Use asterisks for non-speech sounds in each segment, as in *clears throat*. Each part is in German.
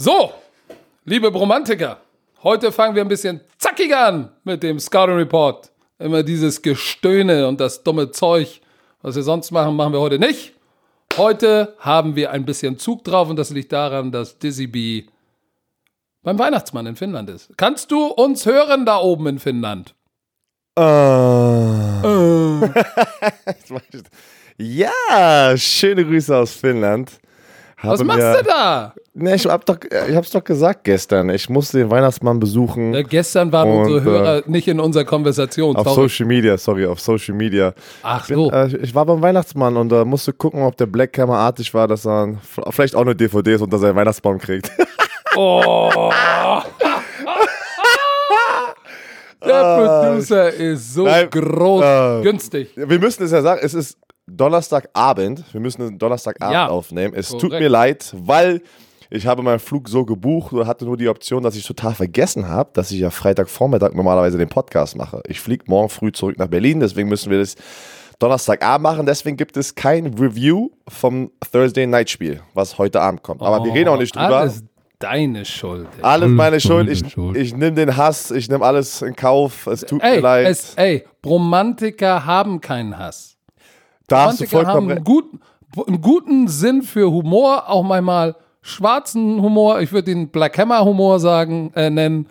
So, liebe Bromantiker, heute fangen wir ein bisschen zackiger an mit dem Scouting Report. Immer dieses Gestöhne und das dumme Zeug, was wir sonst machen, machen wir heute nicht. Heute haben wir ein bisschen Zug drauf und das liegt daran, dass Dizzy B beim Weihnachtsmann in Finnland ist. Kannst du uns hören da oben in Finnland? Äh. *laughs* ja, schöne Grüße aus Finnland. Was machst mir, du da? Ne, ich, hab doch, ich hab's doch gesagt gestern. Ich musste den Weihnachtsmann besuchen. Ja, gestern waren und, unsere Hörer äh, nicht in unserer Konversation. Auf sorry. Social Media, sorry, auf Social Media. Ach so. Bin, äh, ich war beim Weihnachtsmann und äh, musste gucken, ob der Black Camera artig war, dass er vielleicht auch eine DVD ist unter seinen Weihnachtsbaum kriegt. *laughs* Oh. *laughs* Der ah. Producer ist so Nein, groß, uh, günstig. Wir müssen es ja sagen, es ist Donnerstagabend. Wir müssen einen Donnerstagabend ja, aufnehmen. Es korrekt. tut mir leid, weil ich habe meinen Flug so gebucht und hatte nur die Option, dass ich total vergessen habe, dass ich ja Freitagvormittag normalerweise den Podcast mache. Ich fliege morgen früh zurück nach Berlin, deswegen müssen wir das Donnerstagabend machen. Deswegen gibt es kein Review vom Thursday Night Spiel, was heute Abend kommt. Aber oh, wir reden auch nicht drüber. Alles deine Schuld. Ey. Alles meine Schuld. Ich, ich nehme den Hass, ich nehme alles in Kauf. Es tut ey, mir leid. Es, ey, Bromantiker haben keinen Hass. Da hast du vollkommen haben einen guten, einen guten Sinn für Humor, auch manchmal schwarzen Humor. Ich würde ihn Black Hammer Humor sagen, äh, nennen.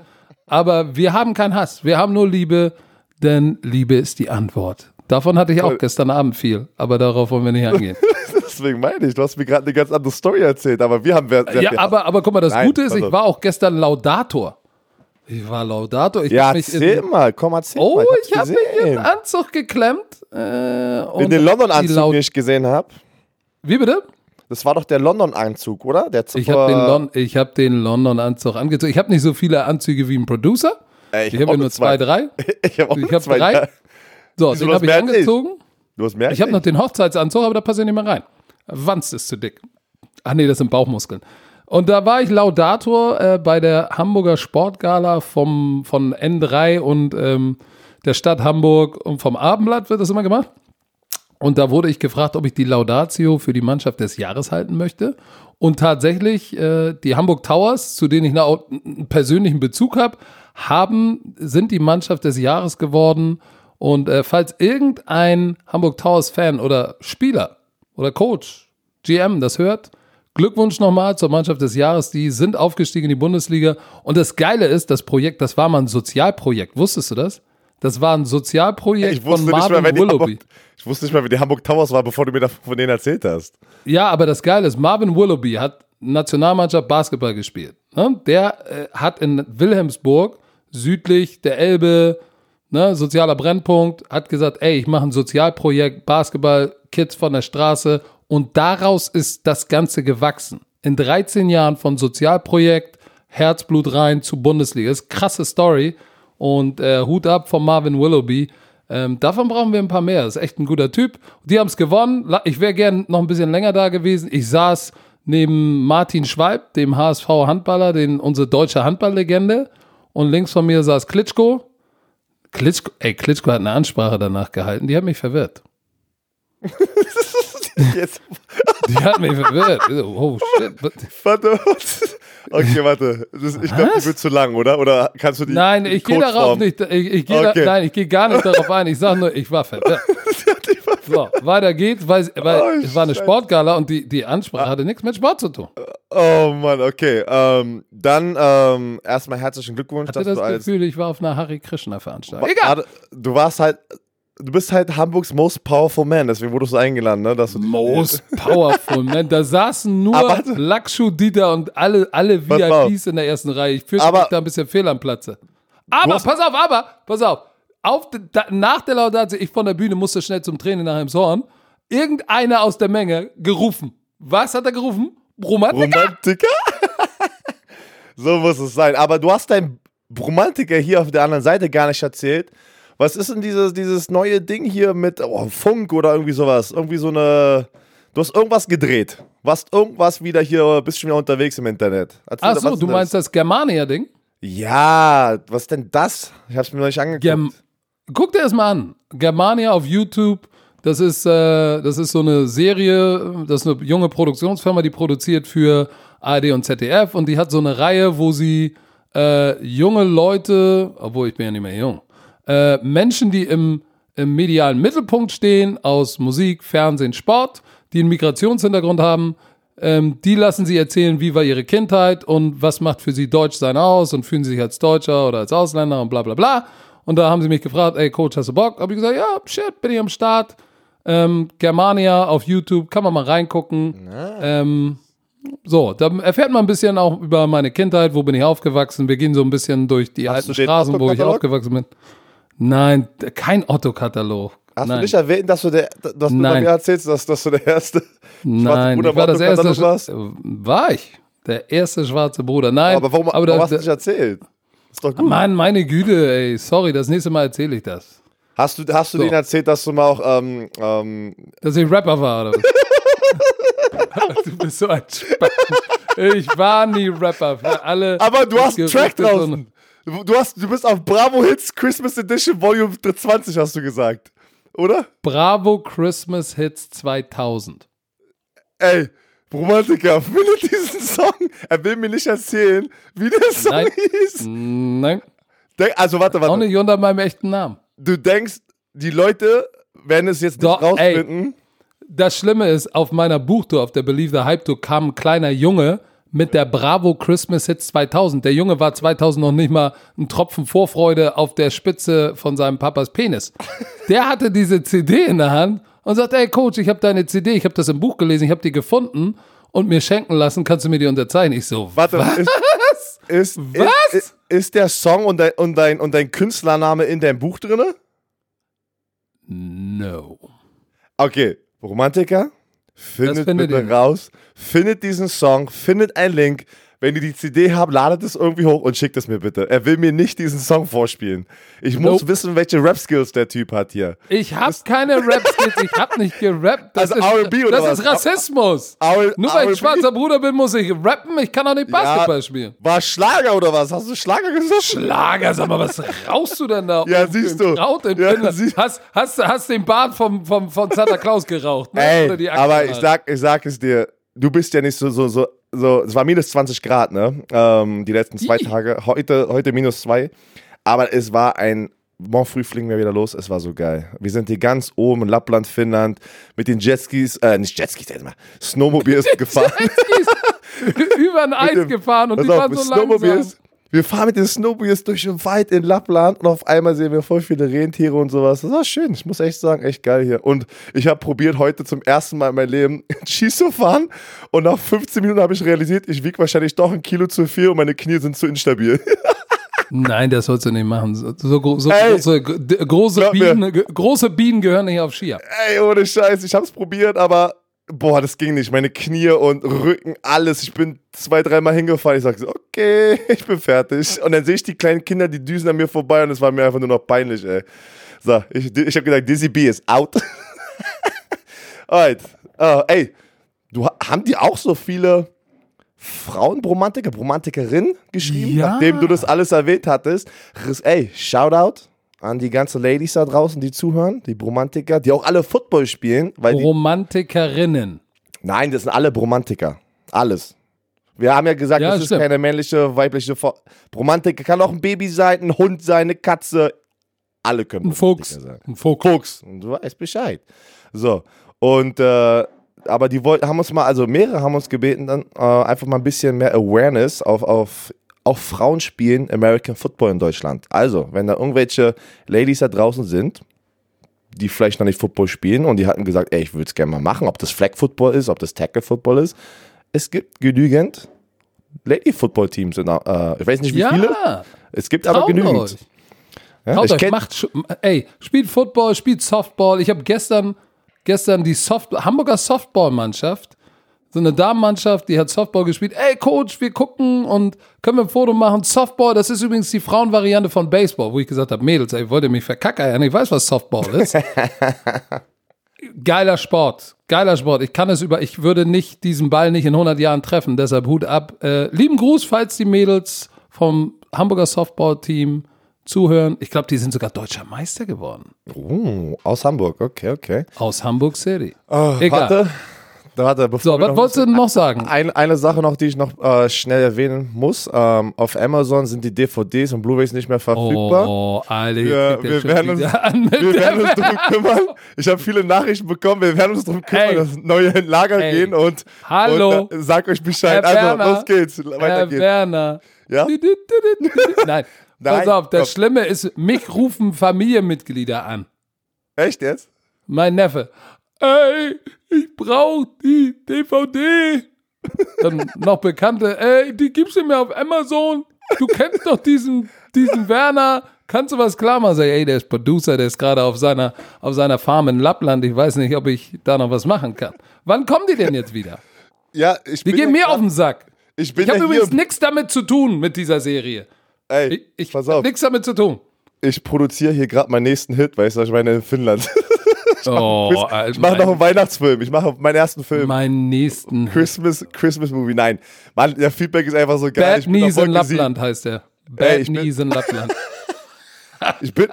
Aber wir haben keinen Hass. Wir haben nur Liebe, denn Liebe ist die Antwort. Davon hatte ich auch gestern Abend viel, aber darauf wollen wir nicht eingehen. *laughs* Deswegen meine ich, du hast mir gerade eine ganz andere Story erzählt, aber wir haben. Sehr, sehr ja, aber, aber guck mal, das Nein, Gute ist, ich war auch gestern Laudator. Ich war Laudator. Ich ja, erzähl in, mal, komm, erzähl oh, mal. Oh, ich, ich habe mich im Anzug geklemmt. Äh, in den London-Anzug, den ich gesehen habe. Wie bitte? Das war doch der London-Anzug, oder? Der ich habe den, Lon hab den London-Anzug angezogen. Ich habe nicht so viele Anzüge wie ein Producer. Äh, ich, ich habe hab nur zwei, drei. *laughs* ich habe hab zwei, drei. So, Wieso, den habe ich angezogen. Ich. Du hast mehr Ich habe noch den Hochzeitsanzug, aber da passe ich nicht mehr rein. Wanst ist zu dick. Ach nee, das sind Bauchmuskeln. Und da war ich Laudator äh, bei der Hamburger Sportgala vom, von N3 und ähm, der Stadt Hamburg und vom Abendblatt wird das immer gemacht. Und da wurde ich gefragt, ob ich die Laudatio für die Mannschaft des Jahres halten möchte. Und tatsächlich, äh, die Hamburg Towers, zu denen ich einen persönlichen Bezug habe, haben, sind die Mannschaft des Jahres geworden. Und äh, falls irgendein Hamburg Towers Fan oder Spieler oder Coach, GM das hört, Glückwunsch nochmal zur Mannschaft des Jahres. Die sind aufgestiegen in die Bundesliga. Und das Geile ist, das Projekt, das war mal ein Sozialprojekt. Wusstest du das? Das war ein Sozialprojekt von Marvin mehr, Willoughby. Hamburg, ich wusste nicht mal, wie die Hamburg Towers war, bevor du mir von denen erzählt hast. Ja, aber das Geile ist, Marvin Willoughby hat Nationalmannschaft Basketball gespielt. Ne? Der äh, hat in Wilhelmsburg, südlich der Elbe, ne, sozialer Brennpunkt, hat gesagt, ey, ich mache ein Sozialprojekt, Basketball, Kids von der Straße und daraus ist das Ganze gewachsen. In 13 Jahren von Sozialprojekt, Herzblut rein zu Bundesliga. Das ist eine krasse Story. Und äh, Hut ab von Marvin Willoughby. Ähm, davon brauchen wir ein paar mehr. Das ist echt ein guter Typ. Die haben es gewonnen. Ich wäre gern noch ein bisschen länger da gewesen. Ich saß neben Martin Schweib, dem HSV-Handballer, den, unsere deutsche Handballlegende. Und links von mir saß Klitschko. Klitschko, ey, Klitschko hat eine Ansprache danach gehalten. Die hat mich verwirrt. *laughs* *laughs* Jetzt. Die hat mich *laughs* verwirrt. Oh shit. Warte, okay, warte. Das, ich glaube, die wird zu lang, oder? Oder kannst du die. Nein, ich gehe darauf nicht. Ich, ich geh okay. nein, ich gehe gar nicht darauf ein. Ich sage nur, ich war verwirrt. *laughs* So, weiter geht's, weil, weil oh, es war eine Sportgala und die, die Ansprache hatte nichts mit Sport zu tun. Oh Mann, okay. Ähm, dann ähm, erstmal herzlichen Glückwunsch. Hatte dass das Gefühl, ich war auf einer Harry Krishna Veranstaltung. Egal. Du warst halt du bist halt Hamburgs most powerful man, deswegen wurdest du eingeladen, ne? Dass most *laughs* powerful man. Da saßen nur Lakshu, Dieter und alle, alle VIPs in der ersten Reihe. Ich fürchte mich da ein bisschen fehl am Platze. Aber, pass auf, aber, pass auf. auf da, nach der Laudatio, ich von der Bühne musste schnell zum Training nach Horn. Irgendeiner aus der Menge gerufen. Was hat er gerufen? Romantiker? Romantiker? *laughs* so muss es sein. Aber du hast deinen Romantiker hier auf der anderen Seite gar nicht erzählt. Was ist denn dieses, dieses neue Ding hier mit oh, Funk oder irgendwie sowas? Irgendwie so eine. Du hast irgendwas gedreht. Warst irgendwas wieder hier, bist schon wieder unterwegs im Internet. Erzähl, Ach so, du meinst das, das Germania-Ding? Ja, was ist denn das? Ich hab's mir noch nicht angeguckt. Germ Guck dir das mal an. Germania auf YouTube. Das ist, äh, das ist so eine Serie, das ist eine junge Produktionsfirma, die produziert für ARD und ZDF und die hat so eine Reihe, wo sie äh, junge Leute, obwohl ich bin ja nicht mehr jung, äh, Menschen, die im, im medialen Mittelpunkt stehen, aus Musik, Fernsehen, Sport, die einen Migrationshintergrund haben, ähm, die lassen sie erzählen, wie war ihre Kindheit und was macht für sie Deutsch sein aus und fühlen sie sich als Deutscher oder als Ausländer und bla bla bla. Und da haben sie mich gefragt, ey Coach, hast du Bock? Hab ich gesagt, ja, shit, bin ich am Start. Ähm, Germania auf YouTube, kann man mal reingucken. Ähm, so, da erfährt man ein bisschen auch über meine Kindheit, wo bin ich aufgewachsen. Wir gehen so ein bisschen durch die Hast alten Straßen, wo ich aufgewachsen bin. Nein, kein Otto-Katalog. Hast Nein. du nicht erwähnt, dass du, der, dass du mir erzählst, dass, dass du der erste Nein, ich war das erste. Warst? War ich. Der erste schwarze Bruder. Nein. Aber warum, aber warum hast du nicht erzählt? Ist doch gut. Mann, meine Güte, ey. Sorry, das nächste Mal erzähle ich das. Hast du, hast du so. denen erzählt, dass du mal auch. Ähm, ähm dass ich Rapper war, oder? *laughs* du bist so ein Spacken. Ich war nie Rapper. Für alle. Aber du hast einen Track draußen. Du, hast, du bist auf Bravo Hits Christmas Edition Volume 20, hast du gesagt. Oder? Bravo Christmas Hits 2000. Ey, Romantiker, findet *laughs* diesen Song. Er will mir nicht erzählen, wie der Song Nein. hieß. Nein. Also warte, warte. Auch nicht unter meinem echten Namen. Du denkst, die Leute werden es jetzt Doch, nicht rausfinden. Ey, das Schlimme ist, auf meiner Buchtour, auf der Believe the Hype Tour, kam ein kleiner Junge mit der Bravo Christmas Hits 2000. Der Junge war 2000 noch nicht mal ein Tropfen Vorfreude auf der Spitze von seinem Papas Penis. Der hatte diese CD in der Hand und sagt, ey Coach, ich habe deine CD, ich habe das im Buch gelesen, ich habe die gefunden und mir schenken lassen, kannst du mir die unterzeichnen? Ich so, Warte, was? Ist, ist, was? Ist, ist, der Song und dein, und, dein, und dein Künstlername in deinem Buch drin? No. Okay, Romantiker, findet bitte raus, findet diesen Song, findet einen Link, wenn ihr die CD habt, ladet es irgendwie hoch und schickt es mir bitte. Er will mir nicht diesen Song vorspielen. Ich nope. muss wissen, welche Rap-Skills der Typ hat hier. Ich hab das keine Rap-Skills, ich hab nicht gerappt. Das also R&B oder Das was? ist Rassismus. R Nur weil ich schwarzer Bruder bin, muss ich rappen. Ich kann auch nicht Basketball ja, spielen. War Schlager oder was? Hast du Schlager gesagt? Schlager, sag mal, was *laughs* rauchst du denn da? Ja, siehst du. Ja, sie hast, hast, hast den Bart vom, vom, von Santa Claus geraucht. Ne? Ey, aber ich sag, ich sag es dir, du bist ja nicht so, so, so so, es war minus 20 Grad, ne? Ähm, die letzten zwei Tage. Heute, heute minus zwei. Aber es war ein, morgen früh fliegen wir wieder los. Es war so geil. Wir sind hier ganz oben in Lappland, Finnland, mit den Jetskis, äh, nicht Jetskis, mal, Snowmobiles *laughs* gefahren. Jetskis über ein Eis dem, gefahren und die auf, waren so langsam. Wir fahren mit den Snowmobiles durch den Wald in Lappland und auf einmal sehen wir voll viele Rentiere und sowas. Das war schön. Ich muss echt sagen, echt geil hier. Und ich habe probiert, heute zum ersten Mal in meinem Leben *laughs* Ski zu fahren. Und nach 15 Minuten habe ich realisiert, ich wiege wahrscheinlich doch ein Kilo zu viel und meine Knie sind zu instabil. *laughs* Nein, das sollst du nicht machen. So, so, so Ey, große, große, Bienen, große Bienen gehören nicht auf Skier. Ey, ohne Scheiß. Ich habe es probiert, aber boah, das ging nicht. Meine Knie und Rücken, alles. Ich bin zwei, dreimal hingefallen. Ich sage so, okay, *laughs* ich bin fertig. Und dann sehe ich die kleinen Kinder, die düsen an mir vorbei und es war mir einfach nur noch peinlich, ey. So, ich, ich habe gesagt, Dizzy B ist out. *laughs* Alright. Uh, ey, du, haben die auch so viele Frauenbromantiker, Bromantikerinnen geschrieben, ja. nachdem du das alles erwähnt hattest? Ey, Shoutout an die ganzen Ladies da draußen, die zuhören, die Bromantiker, die auch alle Football spielen. Weil Bromantikerinnen. Die, nein, das sind alle Bromantiker. Alles. Wir haben ja gesagt, ja, das stimmt. ist keine männliche, weibliche Fo Bromantiker. Kann auch ein Baby sein, ein Hund sein, eine Katze. Alle können ein Fuchs. sein. Ein Fuchs. Fuchs. Und du weißt Bescheid. So. Und, äh, aber die wollten, haben uns mal, also mehrere haben uns gebeten, dann äh, einfach mal ein bisschen mehr Awareness auf, auf auch Frauen spielen American Football in Deutschland. Also, wenn da irgendwelche Ladies da draußen sind, die vielleicht noch nicht Football spielen und die hatten gesagt, ey, ich würde es gerne mal machen, ob das Flag Football ist, ob das Tackle Football ist. Es gibt genügend Lady Football Teams. In, äh, ich weiß nicht wie ja, viele. Es gibt aber genügend. Euch. Ja, Traut euch, macht, ey, spielt Football, spielt Softball. Ich habe gestern, gestern die Soft Hamburger Softball-Mannschaft so eine Damenmannschaft, die hat Softball gespielt. Ey, Coach, wir gucken und können wir ein Foto machen. Softball, das ist übrigens die Frauenvariante von Baseball, wo ich gesagt habe, Mädels, ey, wollt ihr mich verkackern? Ich weiß, was Softball ist. *laughs* Geiler Sport, geiler Sport. Ich kann es über, ich würde nicht diesen Ball nicht in 100 Jahren treffen, deshalb Hut ab. Äh, lieben Gruß, falls die Mädels vom Hamburger Softball-Team zuhören. Ich glaube, die sind sogar deutscher Meister geworden. Oh, aus Hamburg, okay, okay. Aus Hamburg City. Oh, Egal. Warte, Warte, so, was wolltest du denn noch sagen? Ein, eine Sache noch, die ich noch äh, schnell erwähnen muss. Ähm, auf Amazon sind die DVDs und Blu-rays nicht mehr verfügbar. Oh, Alter, wir, wir werden uns, *laughs* wir werden uns darum kümmern. Ich habe viele Nachrichten bekommen. Wir werden uns darum kümmern, Ey. dass neue in Lager Ey. gehen und, Hallo. und äh, sag euch Bescheid. Herr also, Werner. los geht's. Weiter Herr geht's. Werner. Ja? Nein. *laughs* Nein. Pass auf, das Schlimme ist, mich rufen Familienmitglieder an. Echt jetzt? Mein Neffe ey, ich brauch die DVD. Dann noch Bekannte, ey, die gibst du mir auf Amazon. Du kennst doch diesen, diesen Werner. Kannst du was klar machen? Sag, ey, der ist Producer, der ist gerade auf seiner, auf seiner Farm in Lappland. Ich weiß nicht, ob ich da noch was machen kann. Wann kommen die denn jetzt wieder? Ja, ich Die gehen mir auf den Sack. Ich, bin ich habe übrigens nichts damit zu tun mit dieser Serie. Ey, ich, ich pass auf. nichts damit zu tun. Ich produziere hier gerade meinen nächsten Hit, weißt du, ich meine in Finnland. *laughs* Ich oh, mache mach noch einen Weihnachtsfilm. Ich mache meinen ersten Film. Meinen nächsten. Christmas, Christmas Movie. Nein. Mann, der Feedback ist einfach so geil. Bad Knees in Lappland heißt der. Bad Knees in Lappland. ich bin,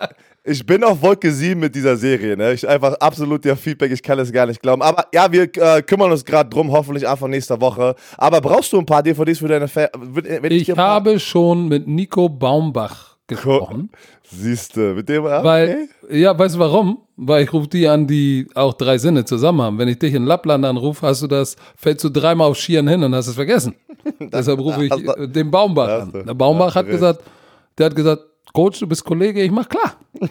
ich bin auf Wolke 7 mit dieser Serie. Ne? Ich einfach absolut der Feedback, ich kann es gar nicht glauben. Aber ja, wir äh, kümmern uns gerade drum, hoffentlich Anfang nächster Woche. Aber brauchst du ein paar DVDs für deine Fan? Ich, ich habe schon mit Nico Baumbach gesprochen. Siehst du, mit dem okay. Weil, ja, weißt du warum? Weil ich rufe die an, die auch drei Sinne zusammen haben. Wenn ich dich in Lappland anrufe, hast du das, fällst du dreimal auf Skiern hin und hast es vergessen. *laughs* *laughs* Deshalb rufe ich den Baumbach an. Der Baumbach hat gesagt, der hat gesagt, Coach, du bist Kollege, ich mach klar. *laughs*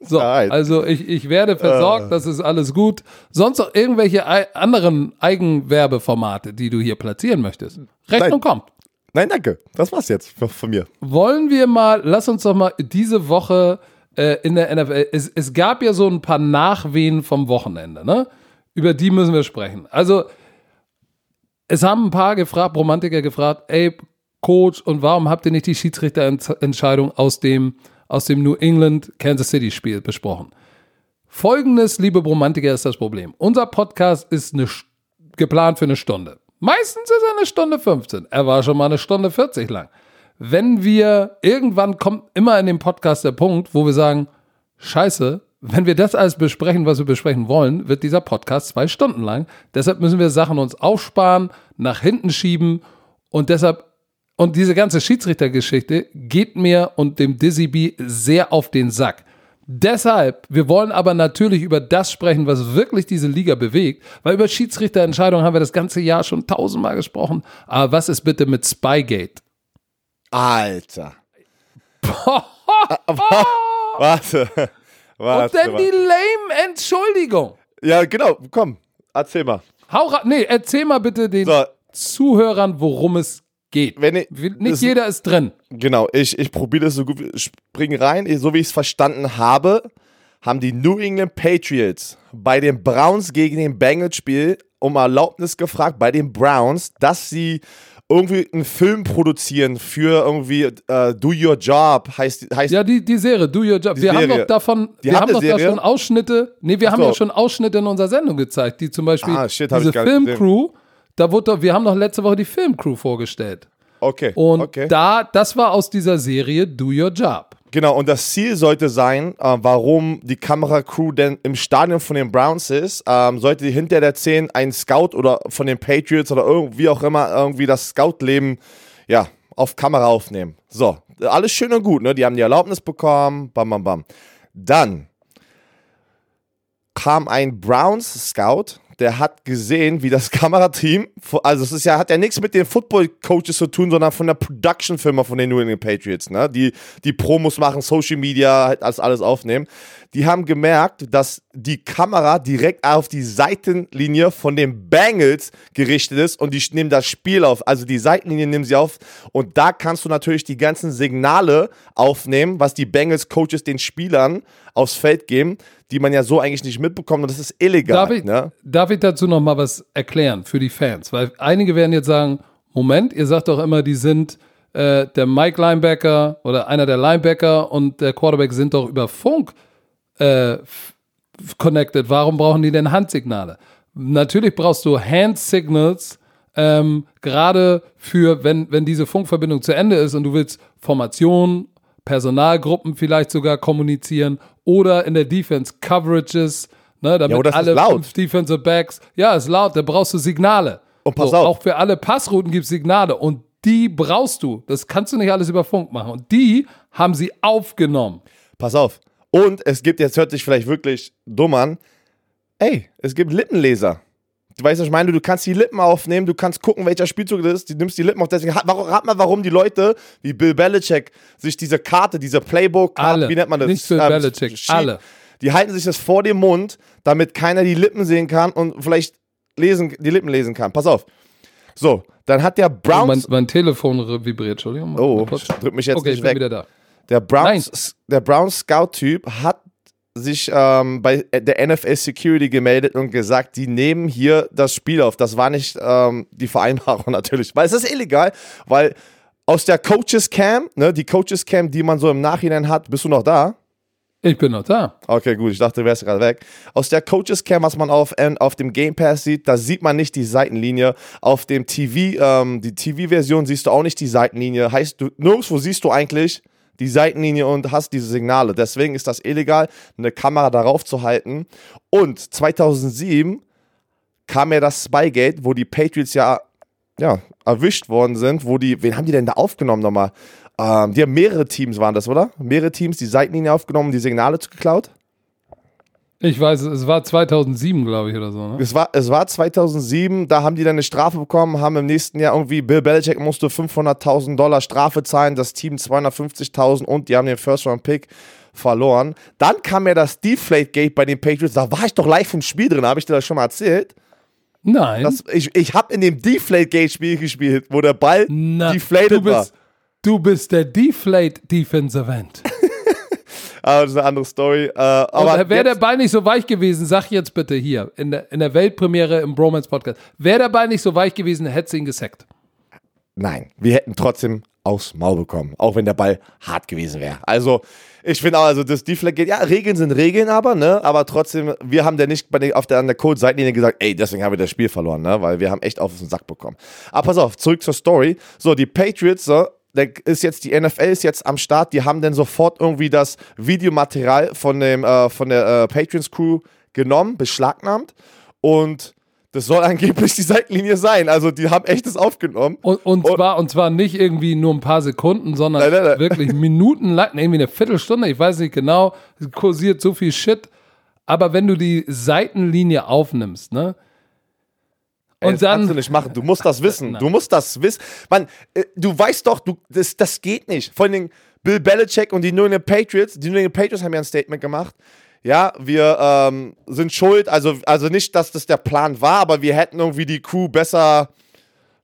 So, also ich, ich werde versorgt, uh. das ist alles gut. Sonst noch irgendwelche anderen Eigenwerbeformate, die du hier platzieren möchtest. Rechnung kommt. Nein, danke. Das war's jetzt von mir. Wollen wir mal, lass uns doch mal diese Woche äh, in der NFL, es, es gab ja so ein paar Nachwehen vom Wochenende, ne? Über die müssen wir sprechen. Also, es haben ein paar gefragt, Romantiker gefragt, ey, Coach, und warum habt ihr nicht die Schiedsrichterentscheidung aus dem, aus dem New England Kansas City Spiel besprochen? Folgendes, liebe Romantiker, ist das Problem. Unser Podcast ist eine, geplant für eine Stunde. Meistens ist er eine Stunde 15. Er war schon mal eine Stunde 40 lang. Wenn wir, irgendwann kommt immer in dem Podcast der Punkt, wo wir sagen, scheiße, wenn wir das alles besprechen, was wir besprechen wollen, wird dieser Podcast zwei Stunden lang. Deshalb müssen wir Sachen uns aufsparen, nach hinten schieben und deshalb, und diese ganze Schiedsrichtergeschichte geht mir und dem Dizzy B sehr auf den Sack. Deshalb, wir wollen aber natürlich über das sprechen, was wirklich diese Liga bewegt, weil über Schiedsrichterentscheidungen haben wir das ganze Jahr schon tausendmal gesprochen. Aber was ist bitte mit Spygate? Alter. *laughs* warte, warte. Und dann die lame Entschuldigung. Ja, genau, komm, erzähl mal. Hau nee, erzähl mal bitte den so. Zuhörern, worum es geht. Wenn ich, Nicht das, jeder ist drin. Genau, ich, ich probiere das so gut, spring rein. So wie ich es verstanden habe, haben die New England Patriots bei den Browns gegen den Bengals Spiel um Erlaubnis gefragt bei den Browns, dass sie irgendwie einen Film produzieren für irgendwie uh, Do Your Job heißt heißt Ja, die, die Serie Do Your Job. Wir Serie. haben doch davon die wir haben doch da schon Ausschnitte. Nee, wir Ach haben so. ja schon Ausschnitte in unserer Sendung gezeigt, die zum Beispiel ah, shit, diese Filmcrew da wurde, wir haben noch letzte Woche die Filmcrew vorgestellt. Okay. Und okay. da, das war aus dieser Serie Do Your Job. Genau, und das Ziel sollte sein, äh, warum die Kameracrew denn im Stadion von den Browns ist, ähm, sollte hinter der 10 ein Scout oder von den Patriots oder irgendwie auch immer irgendwie das Scout-Leben ja, auf Kamera aufnehmen. So, alles schön und gut, ne? Die haben die Erlaubnis bekommen, bam, bam, bam. Dann kam ein Browns-Scout der hat gesehen, wie das *laughs* Kamerateam, also es ist ja, hat ja nichts mit den Football-Coaches zu tun, sondern von der Production-Firma von den New England Patriots, ne? Die, die Promos machen, Social Media, halt alles, alles aufnehmen. Die haben gemerkt, dass die Kamera direkt auf die Seitenlinie von den Bengals gerichtet ist und die nehmen das Spiel auf. Also die Seitenlinie nehmen sie auf und da kannst du natürlich die ganzen Signale aufnehmen, was die Bengals-Coaches den Spielern aufs Feld geben die man ja so eigentlich nicht mitbekommt und das ist illegal. Darf ich, ne? darf ich dazu noch mal was erklären für die Fans? Weil einige werden jetzt sagen, Moment, ihr sagt doch immer, die sind äh, der Mike Linebacker oder einer der Linebacker und der Quarterback sind doch über Funk äh, connected. Warum brauchen die denn Handsignale? Natürlich brauchst du Hand Signals, ähm, gerade für, wenn, wenn diese Funkverbindung zu Ende ist und du willst Formation Personalgruppen vielleicht sogar kommunizieren oder in der Defense Coverages, ne, damit ja, alle fünf Defensive Backs. Ja, ist laut, da brauchst du Signale. Und pass so, auf. Auch für alle Passrouten gibt es Signale und die brauchst du. Das kannst du nicht alles über Funk machen. Und die haben sie aufgenommen. Pass auf. Und es gibt, jetzt hört sich vielleicht wirklich dumm an, ey, es gibt Lippenleser. Du weißt, was ich meine? Du kannst die Lippen aufnehmen, du kannst gucken, welcher Spielzug das ist, du nimmst die Lippen auf. Deswegen, rat mal, warum die Leute wie Bill Belichick sich diese Karte, diese Playbook-Karte, wie nennt man das? Nicht Bill ähm, Belichick, Sheet, alle. Die halten sich das vor dem Mund, damit keiner die Lippen sehen kann und vielleicht lesen, die Lippen lesen kann. Pass auf. So, dann hat der Browns. Oh, mein, mein, Telefon vibriert, Entschuldigung. Oh, drück mich jetzt okay, nicht ich bin weg. wieder da. Der Browns, der Browns Scout-Typ hat sich ähm, bei der NFL Security gemeldet und gesagt, die nehmen hier das Spiel auf. Das war nicht ähm, die Vereinbarung *laughs* natürlich, weil es ist illegal, weil aus der Coaches Cam, ne, die Coaches Cam, die man so im Nachhinein hat, bist du noch da? Ich bin noch da. Okay, gut. Ich dachte, du wärst gerade weg. Aus der Coaches Cam, was man auf, auf dem Game Pass sieht, da sieht man nicht die Seitenlinie. Auf dem TV, ähm, die TV-Version siehst du auch nicht die Seitenlinie. Heißt, du, nirgendwo siehst du eigentlich die Seitenlinie und hast diese Signale. Deswegen ist das illegal, eine Kamera darauf zu halten. Und 2007 kam ja das Spygate, wo die Patriots ja, ja erwischt worden sind, wo die, wen haben die denn da aufgenommen nochmal? Ähm, die haben mehrere Teams, waren das, oder? Mehrere Teams, die Seitenlinie aufgenommen, die Signale geklaut? Ich weiß, es war 2007, glaube ich, oder so. Ne? Es, war, es war 2007, da haben die dann eine Strafe bekommen, haben im nächsten Jahr irgendwie, Bill Belichick musste 500.000 Dollar Strafe zahlen, das Team 250.000 und die haben den First-Round-Pick verloren. Dann kam ja das Deflate-Gate bei den Patriots, da war ich doch live im Spiel drin, habe ich dir das schon mal erzählt? Nein. Das, ich ich habe in dem Deflate-Gate-Spiel gespielt, wo der Ball Na, deflated du bist, war. Du bist der Deflate-Defensive End. *laughs* aber das ist eine andere Story. Äh, aber wäre der Ball nicht so weich gewesen, sag jetzt bitte hier, in der, in der Weltpremiere im Bromance Podcast, wäre der Ball nicht so weich gewesen, hätte sie ihn gesackt. Nein, wir hätten trotzdem aufs Maul bekommen, auch wenn der Ball hart gewesen wäre. Also, ich finde auch, also das Deflect geht, ja, Regeln sind Regeln aber, ne, aber trotzdem, wir haben ja nicht bei den, auf der, an der Code-Seitenlinie gesagt, ey, deswegen haben wir das Spiel verloren, ne, weil wir haben echt auf den Sack bekommen. Aber pass auf, zurück zur Story. So, die Patriots, so, ist jetzt die NFL ist jetzt am Start. Die haben dann sofort irgendwie das Videomaterial von dem äh, von der äh, Patrons Crew genommen, beschlagnahmt und das soll *laughs* angeblich die Seitenlinie sein. Also die haben echtes aufgenommen. Und, und, und, zwar, und zwar nicht irgendwie nur ein paar Sekunden, sondern nein, nein, nein. wirklich *laughs* minutenlang, irgendwie eine Viertelstunde, ich weiß nicht genau, es kursiert so viel Shit. Aber wenn du die Seitenlinie aufnimmst, ne, und das dann, kannst du nicht machen. Du musst das *laughs* wissen. Du musst das wissen. Man, äh, du weißt doch, du, das, das geht nicht. Vor allem Bill Belichick und die New England Patriots, die New England Patriots haben ja ein Statement gemacht. Ja, wir ähm, sind schuld. Also, also nicht, dass das der Plan war, aber wir hätten irgendwie die Crew besser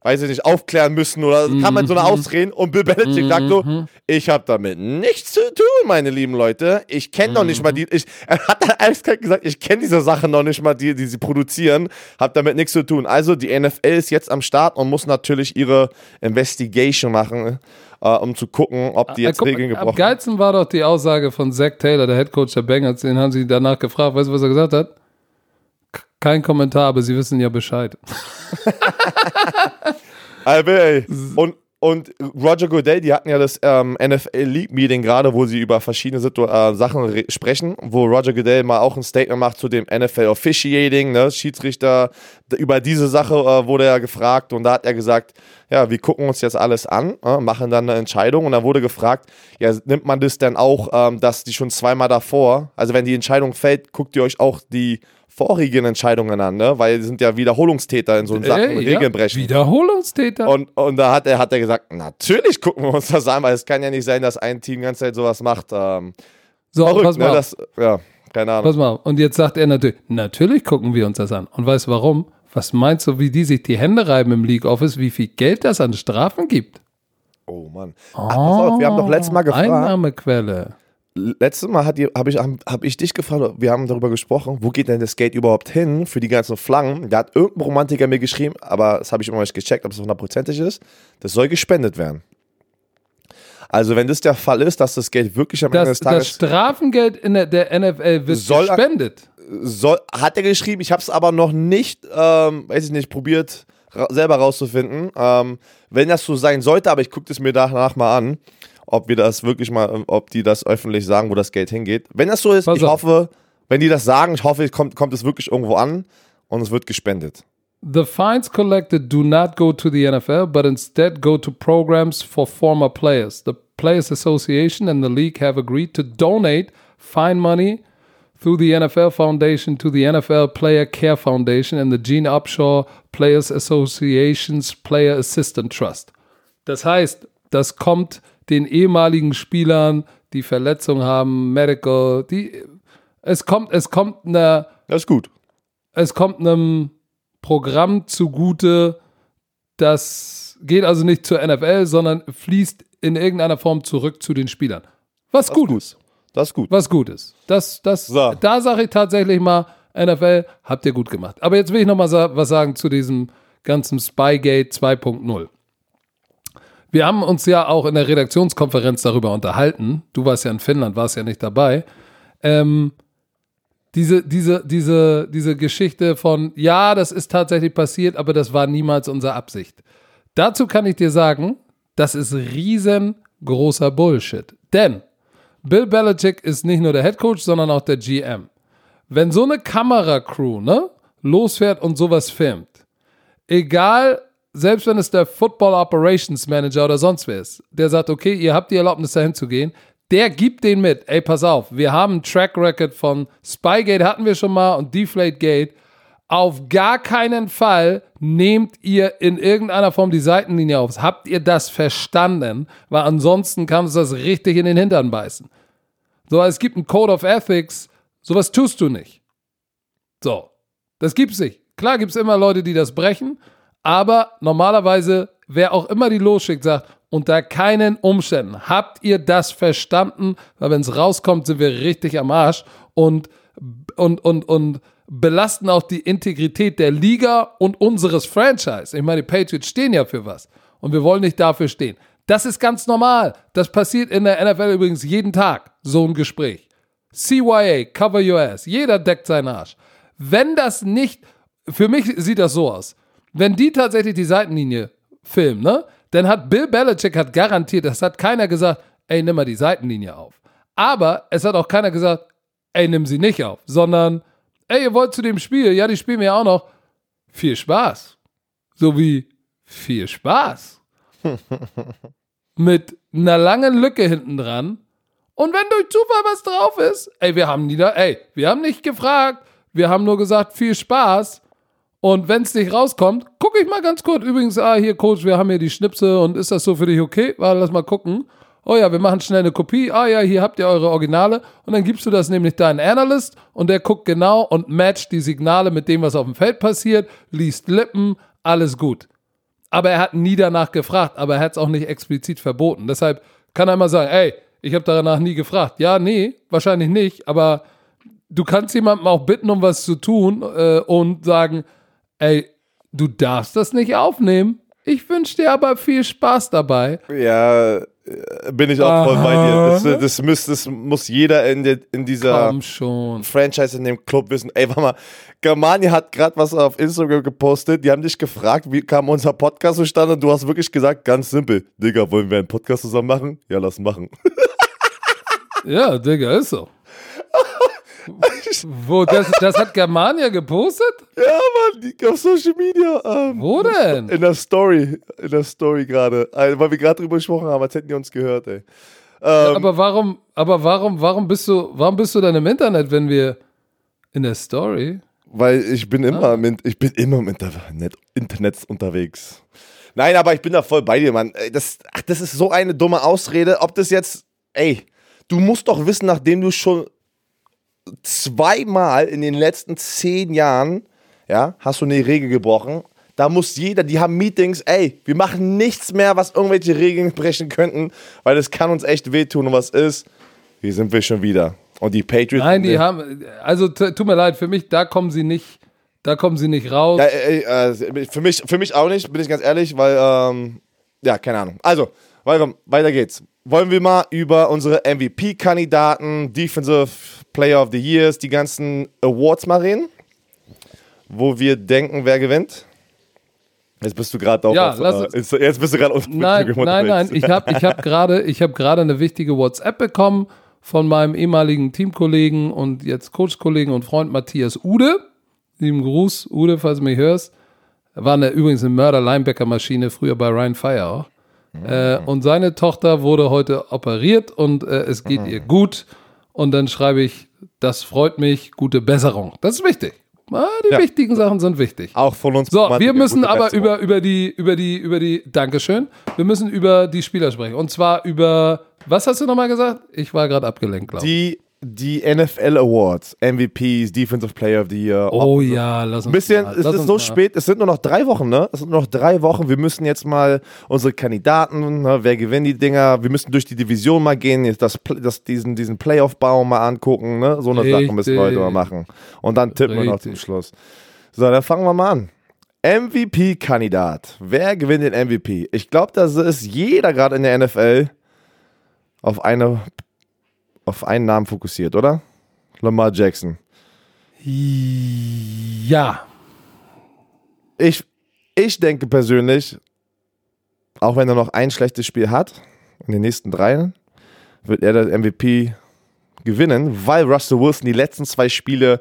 weiß ich nicht, aufklären müssen oder mhm. kann man so eine Ausreden und Bill Belichick mhm. sagt so, mhm. ich habe damit nichts zu tun, meine lieben Leute. Ich kenne mhm. noch nicht mal die, ich, er hat eiskalt gesagt, ich kenne diese Sachen noch nicht mal, die, die sie produzieren, habe damit nichts zu tun. Also die NFL ist jetzt am Start und muss natürlich ihre Investigation machen, äh, um zu gucken, ob die äh, jetzt äh, Regeln gebrochen haben. Am geilsten war doch die Aussage von Zach Taylor, der Headcoach der Bengals, den haben sie danach gefragt, weißt du, was er gesagt hat? Kein Kommentar, aber Sie wissen ja Bescheid. *laughs* und, und Roger Goodell, die hatten ja das ähm, NFL League Meeting gerade, wo sie über verschiedene Situ äh, Sachen sprechen, wo Roger Goodell mal auch ein Statement macht zu dem NFL Officiating, ne, Schiedsrichter. Über diese Sache äh, wurde er gefragt und da hat er gesagt, ja, wir gucken uns jetzt alles an, äh, machen dann eine Entscheidung und dann wurde gefragt, ja, nimmt man das denn auch, ähm, dass die schon zweimal davor, also wenn die Entscheidung fällt, guckt ihr euch auch die vorigen Entscheidungen an, ne? Weil sie sind ja Wiederholungstäter in so Sachen Ey, Regeln ja, brechen. Wiederholungstäter. Und, und da hat er, hat er gesagt, natürlich gucken wir uns das an, weil es kann ja nicht sein, dass ein Team die ganze Zeit sowas macht. Ähm, so, verrückt, pass mal. Ne? Das, ja, keine Ahnung. Pass mal. Und jetzt sagt er natürlich, natürlich gucken wir uns das an. Und weißt du warum? Was meinst du, wie die sich die Hände reiben im League Office, wie viel Geld das an Strafen gibt? Oh Mann. Ach, pass auf, wir haben doch letztes Mal gefragt. Einnahmequelle letztes Mal habe ich, hab ich dich gefragt, wir haben darüber gesprochen, wo geht denn das Geld überhaupt hin für die ganzen Flaggen? Da hat irgendein Romantiker mir geschrieben, aber das habe ich immer nicht gecheckt, ob es hundertprozentig ist. Das soll gespendet werden. Also wenn das der Fall ist, dass das Geld wirklich am das, Ende des Tages... Das Strafengeld in der, der NFL wird soll, gespendet. Soll, hat er geschrieben, ich habe es aber noch nicht, ähm, weiß ich nicht, probiert ra selber rauszufinden. Ähm, wenn das so sein sollte, aber ich gucke es mir danach mal an. Ob wir das wirklich mal, ob die das öffentlich sagen, wo das Geld hingeht. Wenn das so ist, Pass ich auf. hoffe, wenn die das sagen, ich hoffe, kommt, kommt es wirklich irgendwo an und es wird gespendet. The fines collected do not go to the NFL, but instead go to programs for former players. The Players Association and the league have agreed to donate fine money through the NFL Foundation to the NFL Player Care Foundation and the Gene Upshaw Players Association's Player Assistant Trust. Das heißt, das kommt den ehemaligen Spielern, die Verletzungen haben, Medical, die es kommt, es kommt eine. Das ist gut. Es kommt einem Programm zugute, das geht also nicht zur NFL, sondern fließt in irgendeiner Form zurück zu den Spielern. Was das gut ist. Das ist gut. Was gut ist. Das, das, so. Da sage ich tatsächlich mal, NFL, habt ihr gut gemacht. Aber jetzt will ich noch mal was sagen zu diesem ganzen Spygate 2.0. Wir haben uns ja auch in der Redaktionskonferenz darüber unterhalten. Du warst ja in Finnland, warst ja nicht dabei. Ähm, diese, diese, diese, diese Geschichte von, ja, das ist tatsächlich passiert, aber das war niemals unsere Absicht. Dazu kann ich dir sagen, das ist riesengroßer Bullshit. Denn Bill Belichick ist nicht nur der Head Coach, sondern auch der GM. Wenn so eine Kameracrew, ne, losfährt und sowas filmt, egal, selbst wenn es der Football Operations Manager oder sonst wer ist, der sagt, okay, ihr habt die Erlaubnis dahin zu gehen, der gibt den mit. Ey, pass auf, wir haben einen Track Record von Spygate hatten wir schon mal und Deflategate. Auf gar keinen Fall nehmt ihr in irgendeiner Form die Seitenlinie auf. Habt ihr das verstanden? Weil ansonsten kann uns das richtig in den Hintern beißen. So, es gibt einen Code of Ethics, sowas tust du nicht. So, das gibt's nicht. Klar gibt es immer Leute, die das brechen, aber normalerweise, wer auch immer die losschickt, sagt, unter keinen Umständen. Habt ihr das verstanden? Weil wenn es rauskommt, sind wir richtig am Arsch und, und, und, und belasten auch die Integrität der Liga und unseres Franchise. Ich meine, die Patriots stehen ja für was und wir wollen nicht dafür stehen. Das ist ganz normal. Das passiert in der NFL übrigens jeden Tag, so ein Gespräch. CYA, Cover Your Ass. Jeder deckt seinen Arsch. Wenn das nicht, für mich sieht das so aus. Wenn die tatsächlich die Seitenlinie filmen, ne, dann hat Bill Belichick hat garantiert, das hat keiner gesagt, ey, nimm mal die Seitenlinie auf. Aber es hat auch keiner gesagt, ey, nimm sie nicht auf, sondern, ey, ihr wollt zu dem Spiel, ja, die spielen wir ja auch noch. Viel Spaß. So wie viel Spaß. *laughs* Mit einer langen Lücke hinten dran. Und wenn durch Zufall was drauf ist, ey, wir haben nie da, ey, wir haben nicht gefragt, wir haben nur gesagt, viel Spaß. Und wenn es nicht rauskommt, gucke ich mal ganz kurz. Übrigens, ah, hier, Coach, wir haben hier die Schnipse und ist das so für dich okay? Warte, lass mal gucken. Oh ja, wir machen schnell eine Kopie. Ah ja, hier habt ihr eure Originale. Und dann gibst du das nämlich deinen Analyst und der guckt genau und matcht die Signale mit dem, was auf dem Feld passiert, liest Lippen, alles gut. Aber er hat nie danach gefragt, aber er hat es auch nicht explizit verboten. Deshalb kann er immer sagen, ey, ich habe danach nie gefragt. Ja, nee, wahrscheinlich nicht, aber du kannst jemandem auch bitten, um was zu tun äh, und sagen, ey, du darfst das nicht aufnehmen. Ich wünsche dir aber viel Spaß dabei. Ja, äh, bin ich auch Aha. voll bei dir. Das, das, muss, das muss jeder in, der, in dieser Franchise, in dem Club wissen. Ey, warte mal, Germania hat gerade was auf Instagram gepostet. Die haben dich gefragt, wie kam unser Podcast zustande? Und du hast wirklich gesagt, ganz simpel. Digga, wollen wir einen Podcast zusammen machen? Ja, lass machen. *laughs* ja, Digga, ist so. *laughs* Wo, das, das hat Germania gepostet? Ja, Mann, auf Social Media. Ähm, Wo denn? In der Story, in der Story gerade. Also, weil wir gerade drüber gesprochen haben, als hätten die uns gehört, ey. Ähm, aber warum, aber warum, warum bist du, warum bist du dann im Internet, wenn wir in der Story? Weil ich bin immer, ah. im, ich bin immer im Internet, Internet unterwegs. Nein, aber ich bin da voll bei dir, Mann. Das, ach, das ist so eine dumme Ausrede. Ob das jetzt, ey, du musst doch wissen, nachdem du schon zweimal in den letzten zehn Jahren, ja, hast du eine Regel gebrochen. Da muss jeder, die haben Meetings, ey, wir machen nichts mehr, was irgendwelche Regeln brechen könnten, weil das kann uns echt wehtun und was ist. Hier sind wir schon wieder. Und die Patriots. Nein, die haben, also tut mir leid, für mich, da kommen sie nicht, da kommen sie nicht raus. Ja, ey, äh, für, mich, für mich auch nicht, bin ich ganz ehrlich, weil, ähm, ja, keine Ahnung. Also, weiter geht's. Wollen wir mal über unsere MVP-Kandidaten, Defensive Player of the Years, die ganzen Awards mal reden, wo wir denken, wer gewinnt. Jetzt bist du gerade auf, ja, auf äh, jetzt bist du gerade Nein, nein, nein, ich habe ich hab *laughs* gerade ich gerade eine wichtige WhatsApp bekommen von meinem ehemaligen Teamkollegen und jetzt Coachkollegen und Freund Matthias Ude. Lieben Gruß, Ude, falls du mich hörst. War eine, übrigens eine Mörder-Linebacker-Maschine, früher bei Ryan Fire auch. Mhm. Äh, und seine Tochter wurde heute operiert und äh, es geht mhm. ihr gut. Und dann schreibe ich, das freut mich, gute Besserung. Das ist wichtig. Ah, die ja. wichtigen Sachen sind wichtig. Auch von uns. So, wir müssen aber über, über die, über die, über die, Dankeschön. Wir müssen über die Spieler sprechen. Und zwar über, was hast du nochmal gesagt? Ich war gerade abgelenkt, glaube ich. Die die NFL Awards, MVPs, Defensive Player of the Year. Oh ja, lass uns Ein bisschen, mal, es ist so mal. spät, es sind nur noch drei Wochen, ne? Es sind nur noch drei Wochen. Wir müssen jetzt mal unsere Kandidaten, ne? wer gewinnt die Dinger, wir müssen durch die Division mal gehen, das, das, diesen, diesen Playoff-Baum mal angucken, ne? So eine Richtig. Sache müssen wir heute mal machen. Und dann tippen Richtig. wir noch zum Schluss. So, dann fangen wir mal an. MVP-Kandidat. Wer gewinnt den MVP? Ich glaube, das ist jeder gerade in der NFL auf eine auf einen Namen fokussiert, oder? Lamar Jackson. Ja. Ich, ich denke persönlich, auch wenn er noch ein schlechtes Spiel hat, in den nächsten dreien, wird er das MVP gewinnen, weil Russell Wilson die letzten zwei Spiele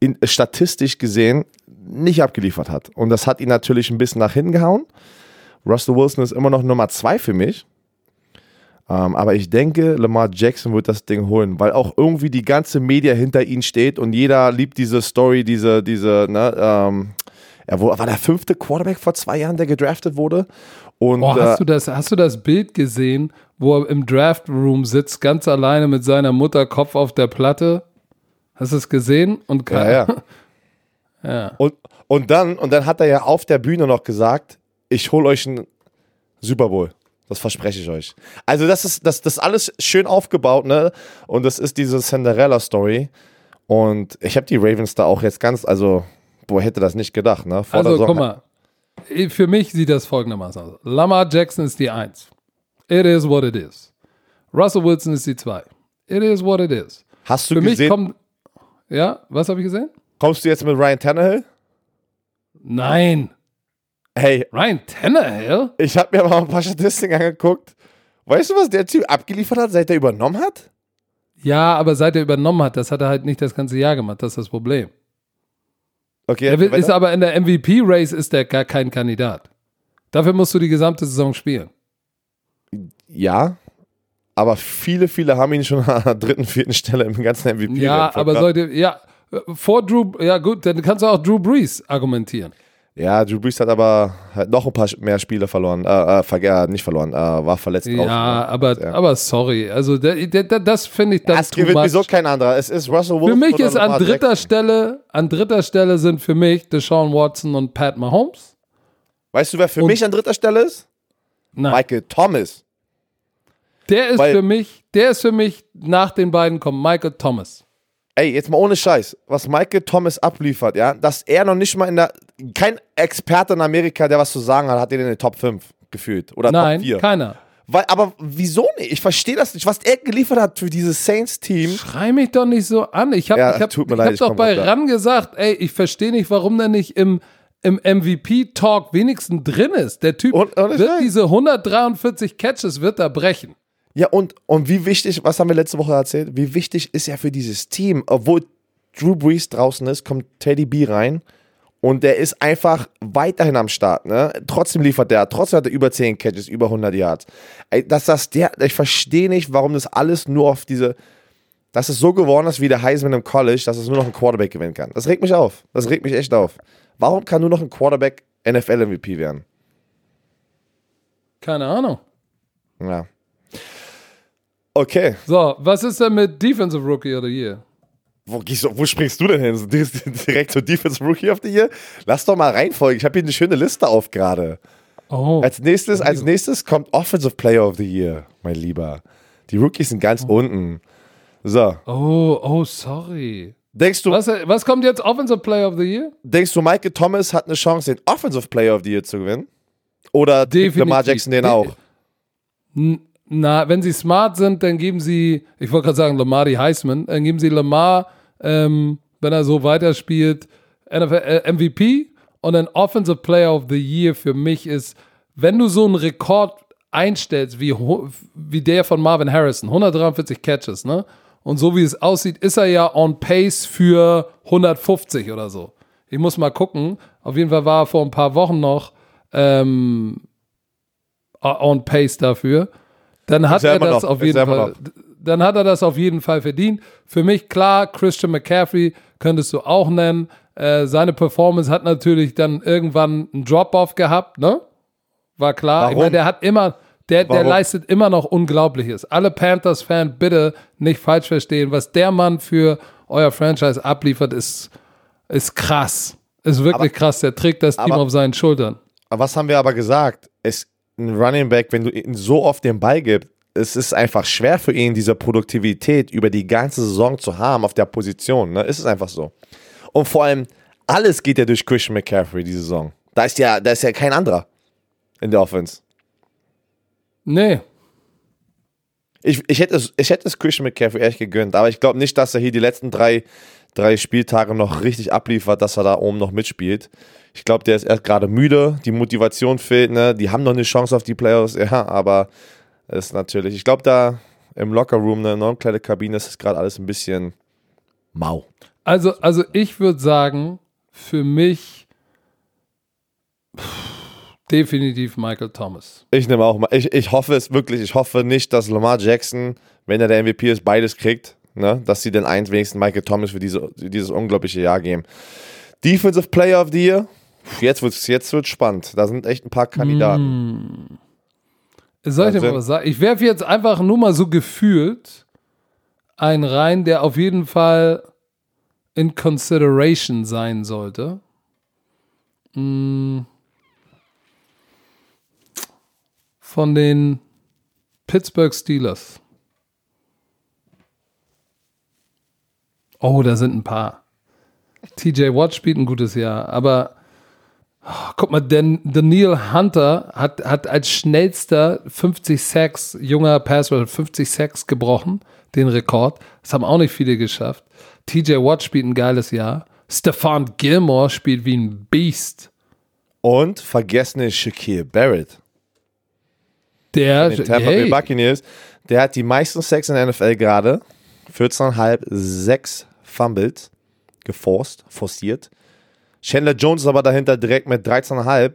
in, statistisch gesehen nicht abgeliefert hat. Und das hat ihn natürlich ein bisschen nach hinten gehauen. Russell Wilson ist immer noch Nummer zwei für mich. Ähm, aber ich denke, Lamar Jackson wird das Ding holen, weil auch irgendwie die ganze Media hinter ihm steht und jeder liebt diese Story, diese, diese, ne, ähm, er war der fünfte Quarterback vor zwei Jahren, der gedraftet wurde. Und, oh, hast, äh, du das, hast du das Bild gesehen, wo er im Draft Room sitzt, ganz alleine mit seiner Mutter Kopf auf der Platte? Hast du es gesehen? Und ja, ja. *laughs* ja. Und, und, dann, und dann hat er ja auf der Bühne noch gesagt, ich hole euch einen Super Bowl. Das verspreche ich euch. Also, das ist das, das alles schön aufgebaut, ne? Und das ist diese Cinderella-Story. Und ich habe die Ravens da auch jetzt ganz, also, boah, hätte das nicht gedacht, ne? Vor also, guck mal. Für mich sieht das folgendermaßen aus. Lamar Jackson ist die Eins. It is what it is. Russell Wilson ist die Zwei. It is what it is. Hast du Für gesehen? Mich kommt, ja, was habe ich gesehen? Kommst du jetzt mit Ryan Tannehill? Nein. Hey. Ryan Tannehill? Ich habe mir mal ein paar Statistiken angeguckt. Weißt du, was der Typ abgeliefert hat, seit er übernommen hat? Ja, aber seit er übernommen hat, das hat er halt nicht das ganze Jahr gemacht. Das ist das Problem. Okay. Er will, ist aber in der MVP-Race ist er gar kein Kandidat. Dafür musst du die gesamte Saison spielen. Ja, aber viele, viele haben ihn schon *laughs* an der dritten, vierten Stelle im ganzen MVP. Ja, aber sollte, ja, vor Drew, ja gut, dann kannst du auch Drew Brees argumentieren. Ja, Drew Brees hat aber halt noch ein paar mehr Spiele verloren, äh, äh, nicht verloren, äh, war verletzt. Ja, auch, aber, ja. aber sorry, also der, der, der, das finde ich dann Es gewinnt wieso kein anderer, es ist Russell Wilson. Für mich ist an dritter Stelle, an dritter Stelle sind für mich Deshaun Watson und Pat Mahomes. Weißt du, wer für und mich an dritter Stelle ist? Nein. Michael Thomas. Der ist Weil, für mich, der ist für mich nach den beiden kommt Michael Thomas ey, jetzt mal ohne Scheiß, was Michael Thomas abliefert, ja, dass er noch nicht mal in der, kein Experte in Amerika, der was zu sagen hat, hat ihn in den Top 5 gefühlt oder Nein, Top 4. keiner. Weil, aber wieso nicht? Ich verstehe das nicht. Was er geliefert hat für dieses Saints-Team. Schrei mich doch nicht so an. Ich habe ja, ich hab, ich hab doch bei RAN gesagt, ey, ich verstehe nicht, warum der nicht im, im MVP-Talk wenigstens drin ist. Der Typ und, und wird diese 143 Catches wird er brechen. Ja, und, und wie wichtig, was haben wir letzte Woche erzählt? Wie wichtig ist er für dieses Team? Obwohl Drew Brees draußen ist, kommt Teddy B rein und der ist einfach weiterhin am Start. Ne? Trotzdem liefert der, trotzdem hat er über 10 Catches, über 100 Yards. Dass das der, ich verstehe nicht, warum das alles nur auf diese, dass es so geworden ist wie der Heisman im College, dass es nur noch ein Quarterback gewinnen kann. Das regt mich auf. Das regt mich echt auf. Warum kann nur noch ein Quarterback NFL-MVP werden? Keine Ahnung. Ja. Okay. So, was ist denn mit Defensive Rookie of the Year? Wo, wo springst du denn hin? *laughs* Direkt zur Defensive Rookie of the Year? Lass doch mal reinfolgen. Ich habe hier eine schöne Liste auf gerade. Oh. Als nächstes, als nächstes kommt Offensive Player of the Year, mein Lieber. Die Rookies sind ganz oh. unten. So. Oh, oh, sorry. Denkst du, was, was kommt jetzt Offensive Player of the Year? Denkst du, Michael Thomas hat eine Chance, den Offensive Player of the Year zu gewinnen? Oder Lamar Jackson den auch? Na, wenn sie smart sind, dann geben sie, ich wollte gerade sagen, Lamar die Heisman, dann geben sie Lamar, ähm, wenn er so weiterspielt, NFL, äh, MVP Und ein Offensive Player of the Year für mich ist, wenn du so einen Rekord einstellst, wie, wie der von Marvin Harrison, 143 Catches, ne? Und so wie es aussieht, ist er ja on pace für 150 oder so. Ich muss mal gucken. Auf jeden Fall war er vor ein paar Wochen noch ähm, on pace dafür. Dann hat er das noch, auf jeden Fall. Dann hat er das auf jeden Fall verdient. Für mich klar, Christian McCaffrey könntest du auch nennen. Äh, seine Performance hat natürlich dann irgendwann einen Drop-off gehabt, ne? War klar. Warum? Ich meine, der hat immer, der, der leistet immer noch Unglaubliches. Alle Panthers-Fans bitte nicht falsch verstehen. Was der Mann für euer Franchise abliefert, ist, ist krass. Ist wirklich aber, krass. Der trägt das Team aber, auf seinen Schultern. Was haben wir aber gesagt? Es, ein Running Back, wenn du ihn so oft den Ball gibst, es ist einfach schwer für ihn, diese Produktivität über die ganze Saison zu haben auf der Position. Ne? Ist es einfach so. Und vor allem, alles geht ja durch Christian McCaffrey diese Saison. Da ist ja, da ist ja kein anderer in der Offense. Nee. Ich, ich, hätte es, ich hätte es Christian McCaffrey echt gegönnt, aber ich glaube nicht, dass er hier die letzten drei, drei Spieltage noch richtig abliefert, dass er da oben noch mitspielt. Ich glaube, der ist erst gerade müde, die Motivation fehlt, ne? Die haben noch eine Chance auf die Playoffs, *laughs* ja, aber es ist natürlich, ich glaube, da im Lockerroom, eine non Kabine, ist es gerade alles ein bisschen mau. Also, also ich würde sagen, für mich definitiv Michael Thomas. Ich nehme auch mal, ich, ich hoffe es wirklich, ich hoffe nicht, dass Lamar Jackson, wenn er der MVP ist, beides kriegt, ne? dass sie den einen wenigsten Michael Thomas für diese, dieses unglaubliche Jahr geben. Defensive Player of the Year, jetzt wird es jetzt wird's spannend. Da sind echt ein paar Kandidaten. Mm. Soll ich dir mal was sagen? Ich werfe jetzt einfach nur mal so gefühlt einen rein, der auf jeden Fall in consideration sein sollte. Mm. Von den Pittsburgh Steelers. Oh, da sind ein paar. TJ Watt spielt ein gutes Jahr, aber oh, guck mal, denn Daniel Hunter hat, hat als schnellster 50 Sacks, junger Password, 50 Sacks gebrochen, den Rekord. Das haben auch nicht viele geschafft. TJ Watt spielt ein geiles Jahr. Stefan Gilmore spielt wie ein Beast. Und vergessene Shaquille Barrett. Der, Tampa Bay Buccaneers, der hat die meisten Sacks in der NFL gerade. 14,5, 6 Fumbles geforst, forciert. Chandler Jones ist aber dahinter direkt mit 13,5.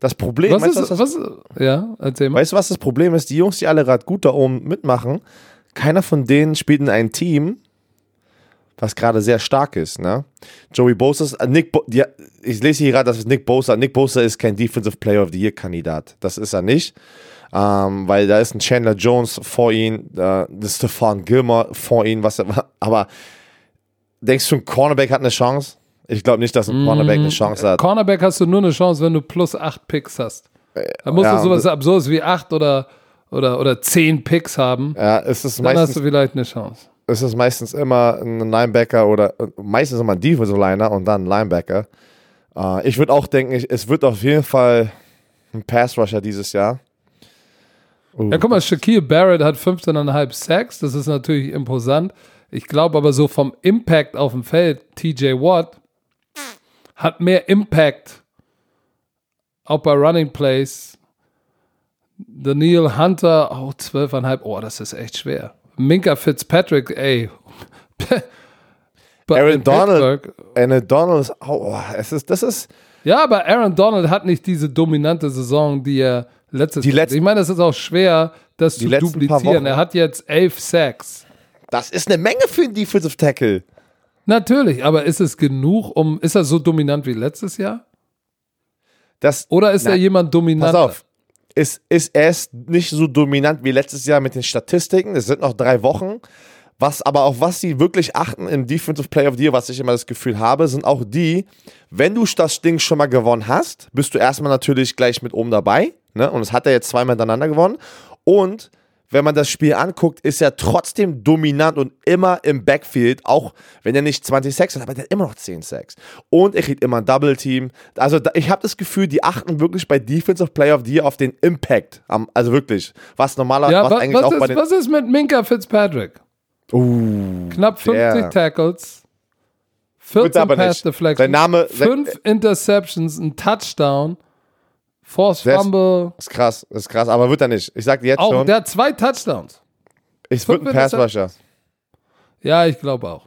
Das Problem was ist, das, was, ja, erzähl mal. Weißt du, was das Problem ist? Die Jungs, die alle gerade gut da oben mitmachen, keiner von denen spielt in einem Team, was gerade sehr stark ist. Ne? Joey Bosa, äh, Nick Bo ja, ich lese hier gerade, das ist Nick Bosa. Nick Bosa ist kein Defensive Player of the Year Kandidat. Das ist er nicht. Ähm, weil da ist ein Chandler Jones vor ihm, äh, Stefan Gilmer vor ihm, was er, aber denkst du, ein Cornerback hat eine Chance? Ich glaube nicht, dass ein Cornerback eine Chance hat. Cornerback hast du nur eine Chance, wenn du plus 8 Picks hast. Da musst ja, du sowas Absurdes wie 8 oder, oder, oder 10 Picks haben. Ja, es ist dann meistens, hast du vielleicht eine Chance. Es ist meistens immer ein Linebacker oder meistens immer ein Defensive Liner und dann ein Linebacker. Uh, ich würde auch denken, es wird auf jeden Fall ein Pass Rusher dieses Jahr. Uh. Ja, guck mal, Shaquille Barrett hat 15,5 Sacks. Das ist natürlich imposant. Ich glaube aber so vom Impact auf dem Feld, TJ Watt hat mehr Impact, auch bei Running Plays. Daniel Hunter, oh, 12,5, oh, das ist echt schwer. Minka Fitzpatrick, ey. *laughs* Aaron Donald, Aaron Donald ist, oh, es ist, das ist. Ja, aber Aaron Donald hat nicht diese dominante Saison, die er letztes Jahr. Ich meine, es ist auch schwer, das zu duplizieren. Er hat jetzt elf Sacks. Das ist eine Menge für einen Defensive Tackle. Natürlich, aber ist es genug, um. Ist er so dominant wie letztes Jahr? Das, Oder ist na, er jemand dominant? Pass auf. Ist, ist er ist nicht so dominant wie letztes Jahr mit den Statistiken. Es sind noch drei Wochen. Was aber auf was sie wirklich achten im Defensive Player of the Year, was ich immer das Gefühl habe, sind auch die, wenn du das Ding schon mal gewonnen hast, bist du erstmal natürlich gleich mit oben dabei. Ne? Und das hat er jetzt zweimal hintereinander gewonnen. Und wenn man das Spiel anguckt, ist er trotzdem dominant und immer im Backfield, auch wenn er nicht 20 Sacks hat, aber der hat immer noch 10 Sacks. Und er kriegt immer ein Double Team. Also ich habe das Gefühl, die achten wirklich bei Defensive Player of the Year auf den Impact. Also wirklich, was normalerweise ja, was, eigentlich was auch ist, bei den Was ist mit Minka Fitzpatrick? Uh, Knapp 50 der. Tackles, 14 Pass Deflections, sein Name, 5 Interceptions, ein Touchdown, Force Fumble. Ist krass, ist krass, aber wird er nicht. Ich sag dir jetzt auch, schon. Der hat zwei Touchdowns. Ich wird ein Pass Rusher. Ja, ich glaube auch.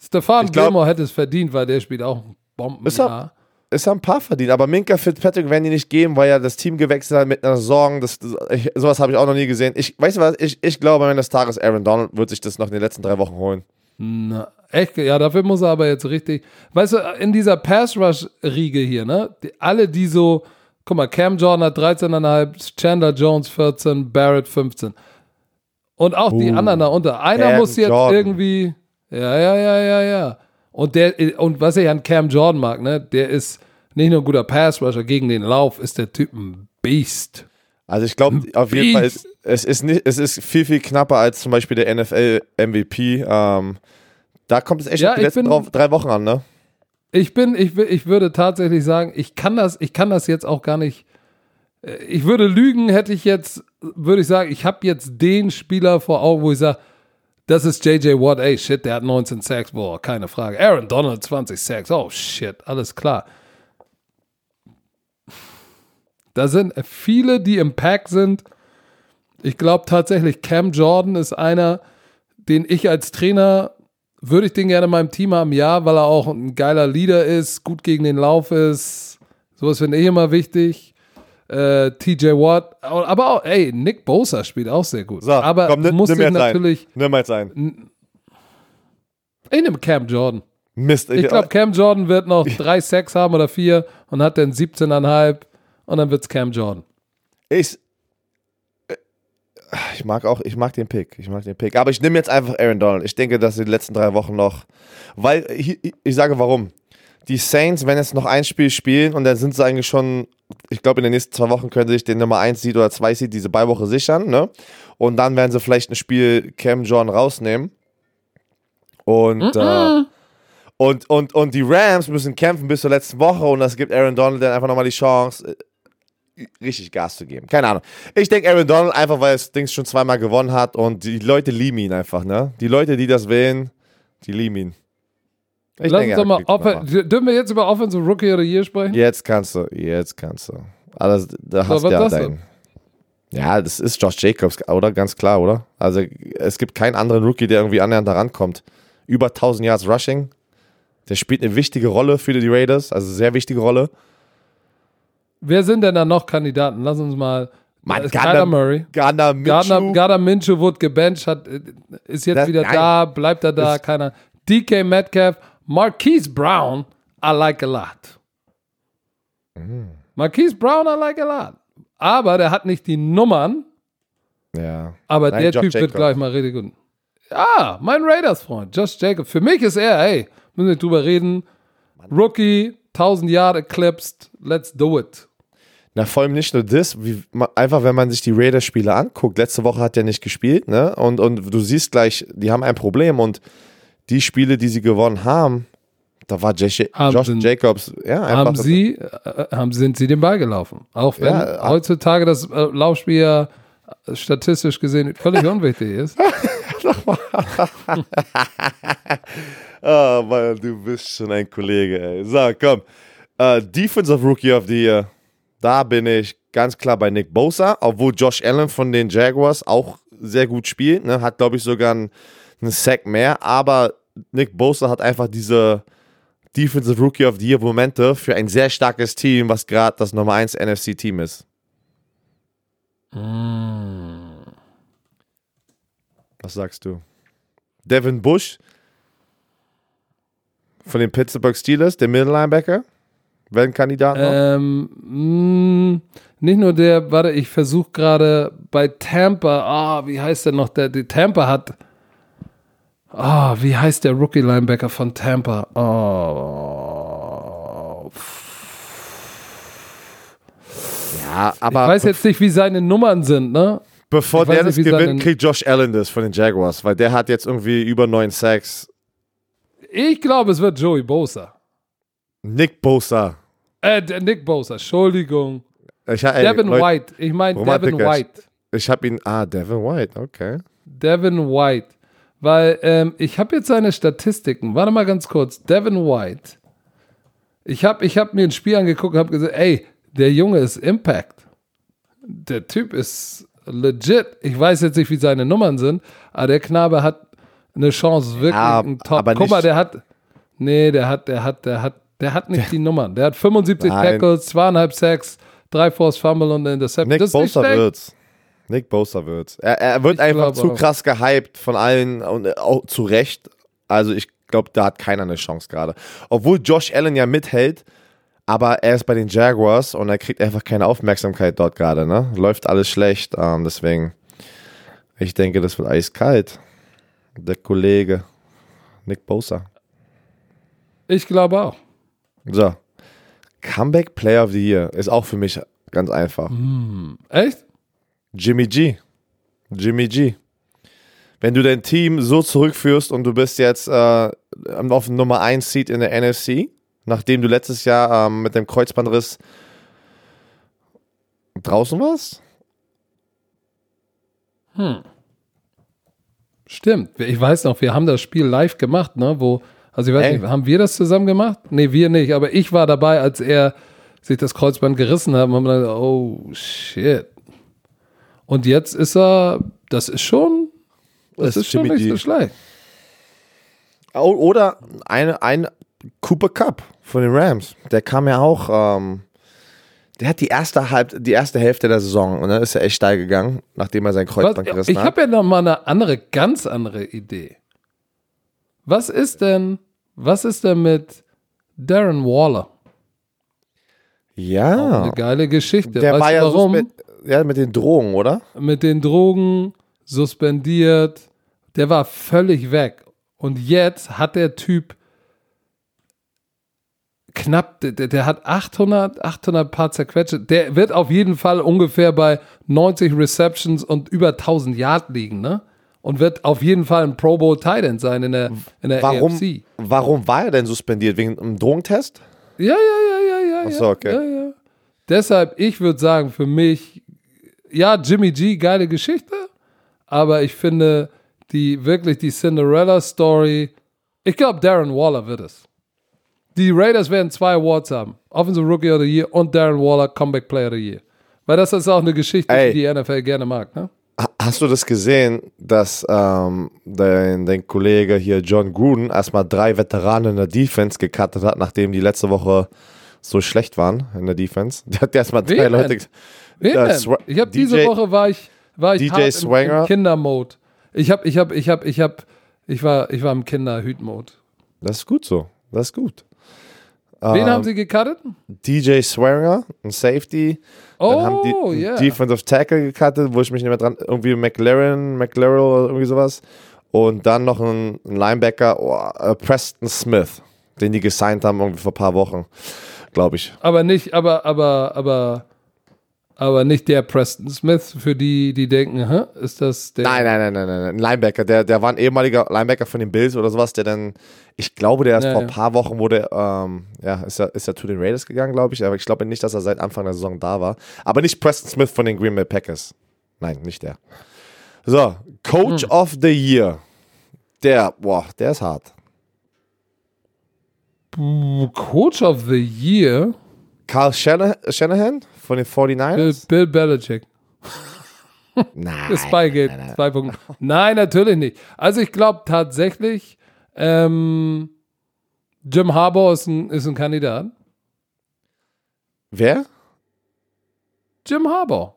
Stefan Gilmore hätte es verdient, weil der spielt auch Bomben. Ist er, ist er ein paar verdient, aber Minka Fitzpatrick werden die nicht geben, weil er das Team gewechselt hat mit einer Sorgen. Das, ich, sowas habe ich auch noch nie gesehen. Ich, weißt du was? Ich, ich glaube, wenn das Tages Aaron Donald wird sich das noch in den letzten drei Wochen holen. Na, echt? Ja, dafür muss er aber jetzt richtig. Weißt du, in dieser Pass-Rush-Riege hier, ne? Die, alle, die so. Guck mal, Cam Jordan hat 13,5, Chandler Jones 14, Barrett 15. Und auch uh, die anderen da unter. Einer Cam muss jetzt Jordan. irgendwie. Ja, ja, ja, ja, ja. Und der, und was ich an Cam Jordan mag, ne, der ist nicht nur ein guter Pass-Rusher, gegen den Lauf ist der Typ ein Beast. Also ich glaube auf jeden Fall, ist, es, ist nicht, es ist viel, viel knapper als zum Beispiel der NFL-MVP. Ähm, da kommt es echt ja, die letzten bin, drei Wochen an, ne? Ich bin, ich, ich würde tatsächlich sagen, ich kann das, ich kann das jetzt auch gar nicht. Äh, ich würde lügen, hätte ich jetzt, würde ich sagen, ich habe jetzt den Spieler vor Augen, wo ich sage, das ist JJ Watt, ey, shit, der hat 19 Sacks, boah, keine Frage. Aaron Donald, 20 Sacks, oh shit, alles klar. Da sind viele, die im Pack sind. Ich glaube tatsächlich, Cam Jordan ist einer, den ich als Trainer würde ich den gerne in meinem Team haben, ja, weil er auch ein geiler Leader ist, gut gegen den Lauf ist. Sowas finde ich immer wichtig. Äh, TJ Watt, aber auch, ey, Nick Bosa spielt auch sehr gut. So, aber komm, muss nimm ich natürlich. Ein. Nimm jetzt ein. Ich nehme Cam Jordan. Mist. Ich, ich glaube, Cam Jordan wird noch drei Sacks haben oder vier und hat dann 17,5 und dann wird es Cam Jordan. Ich, ich mag auch, ich mag den Pick. Ich mag den Pick. Aber ich nehme jetzt einfach Aaron Donald. Ich denke, dass den letzten drei Wochen noch. Weil, ich, ich sage warum. Die Saints, wenn jetzt noch ein Spiel spielen und dann sind sie eigentlich schon, ich glaube, in den nächsten zwei Wochen können sie sich den Nummer 1 Seed oder 2 Seed diese Beiwoche sichern, ne? Und dann werden sie vielleicht ein Spiel Cam John rausnehmen. Und, mm -mm. Äh, und, und, und die Rams müssen kämpfen bis zur letzten Woche und das gibt Aaron Donald dann einfach nochmal die Chance, richtig Gas zu geben. Keine Ahnung. Ich denke Aaron Donald einfach, weil das Ding schon zweimal gewonnen hat und die Leute lieben ihn einfach, ne? Die Leute, die das wählen, die lieben ihn. Ich Lass denke, uns doch mal, dürfen wir jetzt über Offensive Rookie the Year sprechen? Jetzt kannst du, jetzt kannst du. Alles, da hast du ja dein. Ja, das ist Josh Jacobs, oder? Ganz klar, oder? Also, es gibt keinen anderen Rookie, der irgendwie annähernd da rankommt. Über 1000 Yards Rushing. Der spielt eine wichtige Rolle für die Raiders, also sehr wichtige Rolle. Wer sind denn da noch Kandidaten? Lass uns mal. Mann, Gardner Murray. Gardner Minshew. Gardner, Gardner Minshew wurde gebencht, hat, ist jetzt das, wieder nein. da, bleibt er da, keiner. DK Metcalf, Marquise Brown, I like a lot. Mm. Marquise Brown, I like a lot. Aber der hat nicht die Nummern. Ja. Aber nein, der Josh Typ Jacob. wird gleich mal richtig gut. Ja, mein Raiders-Freund, Josh Jacobs. Für mich ist er, ey, müssen wir drüber reden. Mann. Rookie, 1000 Jahre eclipsed, let's do it. Na, vor allem nicht nur das, wie, einfach wenn man sich die Raiders-Spiele anguckt. Letzte Woche hat er nicht gespielt, ne? Und, und du siehst gleich, die haben ein Problem und die Spiele, die sie gewonnen haben, da war Josh, Josh Jacobs, ja. Haben sie, äh, haben, sind sie den Ball gelaufen. Auch wenn ja, äh, heutzutage das äh, Laufspiel ja statistisch gesehen völlig unwichtig ist. *laughs* *laughs* oh Mann, du bist schon ein Kollege, ey. So, komm. Uh, Defensive Rookie of the Year. Da bin ich ganz klar bei Nick Bosa, obwohl Josh Allen von den Jaguars auch sehr gut spielt. Ne? Hat, glaube ich, sogar einen, einen Sack mehr. Aber Nick Bosa hat einfach diese Defensive Rookie of the Year Momente für ein sehr starkes Team, was gerade das Nummer 1 NFC-Team ist. Mm. Was sagst du? Devin Bush von den Pittsburgh Steelers, der Mittellinebacker? Welchen Kandidaten? Ähm, mh, mm, nicht nur der, warte, ich versuche gerade bei Tampa, ah, wie heißt der noch? Der, die Tampa hat, ah, wie heißt der Rookie-Linebacker von Tampa? Oh. Ja, aber. Ich weiß jetzt nicht, wie seine Nummern sind, ne? Bevor der das gewinnt, kriegt Josh Allen das von den Jaguars, weil der hat jetzt irgendwie über neun Sacks. Ich glaube, es wird Joey Bosa. Nick Bosa. Äh, Nick Bosa, Entschuldigung. Ich, ey, Devin Leute, White. Ich meine Devin White. Ich habe ihn. Ah, Devin White, okay. Devin White. Weil ähm, ich habe jetzt seine Statistiken. Warte mal ganz kurz. Devin White. Ich habe ich hab mir ein Spiel angeguckt und habe gesagt, ey, der Junge ist Impact. Der Typ ist legit. Ich weiß jetzt nicht, wie seine Nummern sind, aber der Knabe hat eine Chance, wirklich ja, ein Top. Guck mal, der hat, nee, der hat, der hat, der hat, der hat nicht die Nummern. Der hat 75 Nein. Tackles, zweieinhalb Sacks, drei Force Fumble und Interception. Nick Bosa wird's. Nick Bosa wird's. Er, er wird ich einfach zu krass gehypt von allen und auch zu Recht. Also ich glaube, da hat keiner eine Chance gerade. Obwohl Josh Allen ja mithält, aber er ist bei den Jaguars und er kriegt einfach keine Aufmerksamkeit dort gerade. Ne? Läuft alles schlecht. Ähm, deswegen, ich denke, das wird eiskalt. Der Kollege Nick Bosa. Ich glaube auch. So. Comeback Player of the Year ist auch für mich ganz einfach. Mm, echt? Jimmy G. Jimmy G. Wenn du dein Team so zurückführst und du bist jetzt äh, auf dem Nummer 1 Seed in der NFC, nachdem du letztes Jahr ähm, mit dem Kreuzbandriss draußen warst? Hm. Stimmt. Ich weiß noch, wir haben das Spiel live gemacht, ne? Wo, also ich weiß Ey. nicht, haben wir das zusammen gemacht? Nee, wir nicht, aber ich war dabei, als er sich das Kreuzband gerissen hat und haben dann, oh shit. Und jetzt ist er, das ist schon, das, das ist schon nicht so schlecht. Oder eine, ein Cooper Cup von den Rams. Der kam ja auch, ähm, der hat die erste, Halb, die erste Hälfte der Saison und dann ist er echt steil gegangen, nachdem er sein Kreuzband gerissen ich hat. Ich habe ja noch mal eine andere, ganz andere Idee. Was ist denn, was ist denn mit Darren Waller? Ja. Auch eine geile Geschichte. Der weißt war ja warum? ja, mit den Drogen, oder? Mit den Drogen, suspendiert. Der war völlig weg. Und jetzt hat der Typ knapp, der, der, hat 800, 800 Paar zerquetscht. Der wird auf jeden Fall ungefähr bei 90 Receptions und über 1000 Yard liegen, ne? Und wird auf jeden Fall ein Pro Bowl Titan sein in der, in der warum, AFC. Warum war er denn suspendiert? Wegen einem Drogentest? Ja, ja, ja, ja, ja. Achso, okay. Ja, ja. Deshalb, ich würde sagen, für mich, ja, Jimmy G, geile Geschichte, aber ich finde, die wirklich die Cinderella Story, ich glaube, Darren Waller wird es. Die Raiders werden zwei Awards haben. Offensive Rookie of the Year und Darren Waller Comeback Player of the Year. Weil das ist auch eine Geschichte, Ey, die die NFL gerne mag, ne? Hast du das gesehen, dass ähm, dein, dein Kollege hier John Gruden erstmal drei Veteranen in der Defense gecuttet hat, nachdem die letzte Woche so schlecht waren in der Defense? Der hat erstmal drei Wen Leute. Wen? Ich habe diese Woche war ich, war ich DJ Swanger. Im, im Kindermode. Ich habe, ich habe, ich habe, ich habe, ich war, ich war im Kinderhüt-Mode. Das ist gut so. Das ist gut. Wen um, haben ähm, sie gecuttet? DJ Swearinger, ein Safety. Oh, Dann haben die oh, yeah. Defensive Tackle gecuttet, wo ich mich nicht mehr dran, irgendwie McLaren, McLaren oder irgendwie sowas. Und dann noch ein, Linebacker, oh, Preston Smith, den die gesigned haben irgendwie vor ein paar Wochen, glaube ich. Aber nicht, aber, aber, aber aber nicht der Preston Smith, für die, die denken, Hä, ist das der. Nein, nein, nein, nein, nein. Ein Linebacker, der, der war ein ehemaliger Linebacker von den Bills oder sowas, der dann, ich glaube, der ist ja, vor ein paar Wochen wurde, ähm, ja, ist er, ist er zu den Raiders gegangen, glaube ich, aber ich glaube nicht, dass er seit Anfang der Saison da war. Aber nicht Preston Smith von den Green Bay Packers. Nein, nicht der. So, Coach hm. of the Year. Der, boah, der ist hart. Coach of the Year? Carl Shanahan von den 49ers? Bill, Bill Belichick. *laughs* *laughs* Nein. Spygate, nein, nein. zwei Punkte. Nein, natürlich nicht. Also ich glaube tatsächlich, ähm, Jim Harbour ist ein, ist ein Kandidat. Wer? Jim Harbour.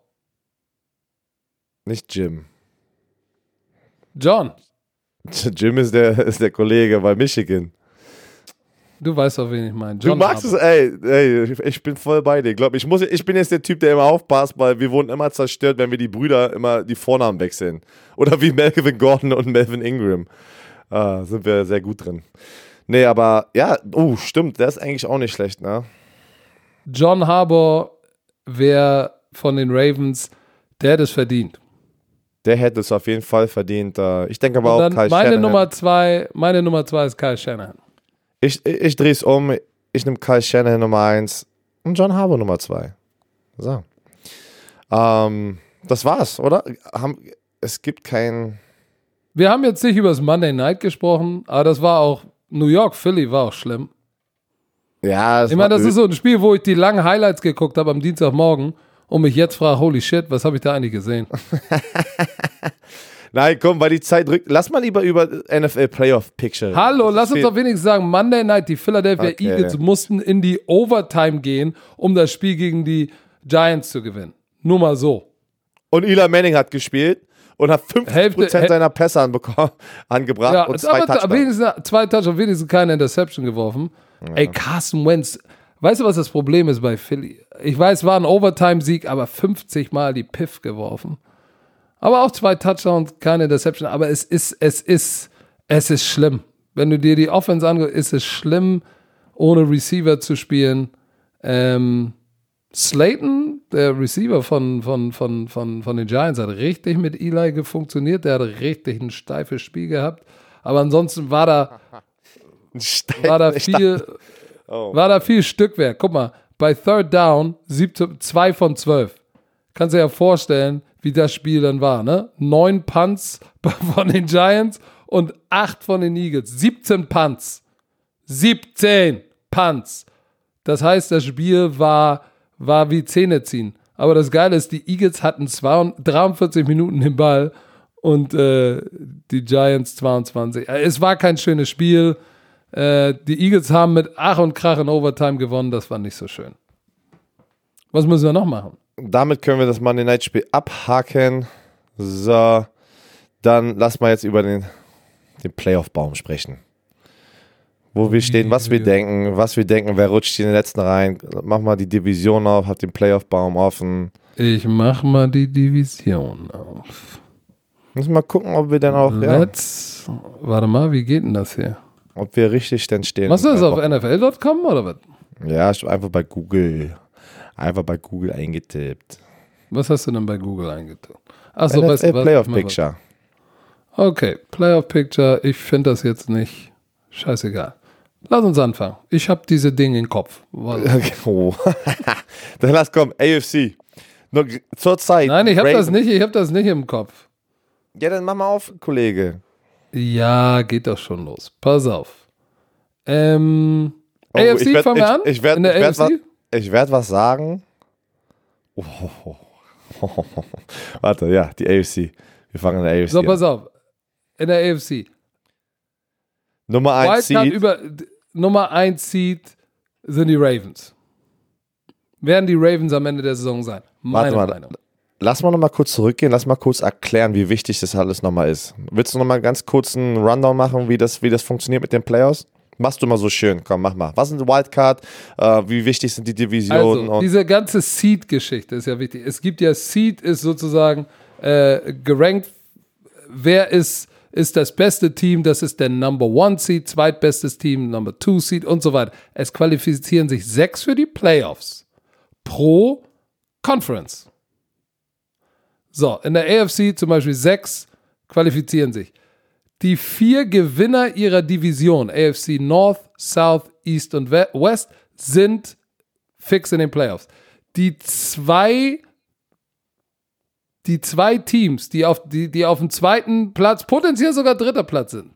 Nicht Jim. John. *laughs* Jim ist der, ist der Kollege bei Michigan. Du weißt doch, wen ich meine. du magst Harper. es, ey, ey, ich bin voll bei dir. Glaub, ich, muss, ich bin jetzt der Typ, der immer aufpasst, weil wir wurden immer zerstört, wenn wir die Brüder immer die Vornamen wechseln. Oder wie Melvin Gordon und Melvin Ingram. Ah, sind wir sehr gut drin. Nee, aber ja, oh, stimmt, der ist eigentlich auch nicht schlecht, ne? John Harbour wäre von den Ravens, der hätte es verdient. Der hätte es auf jeden Fall verdient. Äh, ich denke aber auch Kyle meine Shanahan. Nummer zwei, Meine Nummer zwei ist Kyle Shanahan. Ich, ich, ich drehe es um. Ich nehme Kyle Shanahan Nummer 1 und John Harbour Nummer 2. So. Ähm, das war's, oder? Haben, es gibt kein. Wir haben jetzt nicht über das Monday Night gesprochen, aber das war auch, New York, Philly war auch schlimm. Ja, ich meine, das ist so ein Spiel, wo ich die langen Highlights geguckt habe am Dienstagmorgen und mich jetzt frage, holy shit, was habe ich da eigentlich gesehen? *laughs* Nein, komm, weil die Zeit drückt. Lass mal lieber über NFL Playoff Picture. Hallo, lass uns doch wenigstens sagen, Monday Night, die Philadelphia okay. Eagles mussten in die Overtime gehen, um das Spiel gegen die Giants zu gewinnen. Nur mal so. Und Eli Manning hat gespielt und hat 50% Hälfte, seiner Pässe anbekommen, *laughs* angebracht ja, und zwei Touchdowns. Wenigstens, zwei Touchdowns, wenigstens keine Interception geworfen. Ja. Ey, Carson Wentz, weißt du, was das Problem ist bei Philly? Ich weiß, es war ein Overtime-Sieg, aber 50 Mal die Piff geworfen. Aber auch zwei Touchdowns, keine Interception. Aber es ist, es ist, es ist schlimm. Wenn du dir die Offense anguckst, ist es schlimm, ohne Receiver zu spielen. Ähm, Slayton, der Receiver von, von, von, von, von den Giants, hat richtig mit Eli funktioniert. Der hat richtig ein steifes Spiel gehabt. Aber ansonsten war da, *laughs* war da viel, oh. war da viel Stückwerk. Guck mal, bei Third Down, 2 von 12. Kannst du dir ja vorstellen, wie das Spiel dann war, ne? Neun Punts *laughs* von den Giants und acht von den Eagles. 17 Punts. 17 Punts. Das heißt, das Spiel war, war wie Zähne ziehen. Aber das Geile ist, die Eagles hatten 43 Minuten den Ball und äh, die Giants 22. Äh, es war kein schönes Spiel. Äh, die Eagles haben mit Ach und Krach in Overtime gewonnen. Das war nicht so schön. Was müssen wir noch machen? Damit können wir das Monday Night Spiel abhaken. So, dann lass mal jetzt über den, den Playoff-Baum sprechen. Wo wir stehen, was wir denken, was wir denken, wer rutscht in den letzten rein. Mach mal die Division auf, hab den Playoff-Baum offen. Ich mach mal die Division auf. Müssen mal gucken, ob wir dann auch. Let's, ja. Warte mal, wie geht denn das hier? Ob wir richtig denn stehen. Machst du das auf NFL.com oder was? Ja, einfach bei Google. Einfach bei Google eingetippt. Was hast du denn bei Google eingetippt? Achso, was, was Playoff Picture. Okay, Playoff Picture. Ich finde das jetzt nicht scheißegal. Lass uns anfangen. Ich habe diese Dinge im Kopf. *laughs* Oh. *laughs* Dann lass kommen. AFC. Nur zur Zeit. Nein, ich habe das nicht. Ich habe das nicht im Kopf. Ja, dann mach mal auf, Kollege. Ja, geht doch schon los. Pass auf. Ähm, oh, AFC, fangen wir an? Ich, ich werd, In der ich werde was sagen. Oh, oh, oh, Warte, ja, die AFC. Wir fangen in der AFC So, pass auf. In der AFC. Nummer 1 Seed. Über, Nummer 1 Seed sind die Ravens. Werden die Ravens am Ende der Saison sein? Meine Warte mal, Meinung. Lass mal nochmal kurz zurückgehen, lass mal kurz erklären, wie wichtig das alles nochmal ist. Willst du nochmal ganz kurz einen Rundown machen, wie das, wie das funktioniert mit den Playoffs? Machst du mal so schön, komm, mach mal. Was ist ein Wildcard? Äh, wie wichtig sind die Divisionen? Also, diese ganze Seed-Geschichte ist ja wichtig. Es gibt ja Seed ist sozusagen äh, gerankt, wer ist, ist das beste Team, das ist der Number One Seed, zweitbestes Team, Number Two Seed und so weiter. Es qualifizieren sich sechs für die Playoffs pro Conference. So, in der AFC zum Beispiel sechs qualifizieren sich. Die vier Gewinner ihrer Division, AFC North, South, East und West, sind fix in den Playoffs. Die zwei, die zwei Teams, die auf, die, die auf dem zweiten Platz, potenziell sogar dritter Platz sind,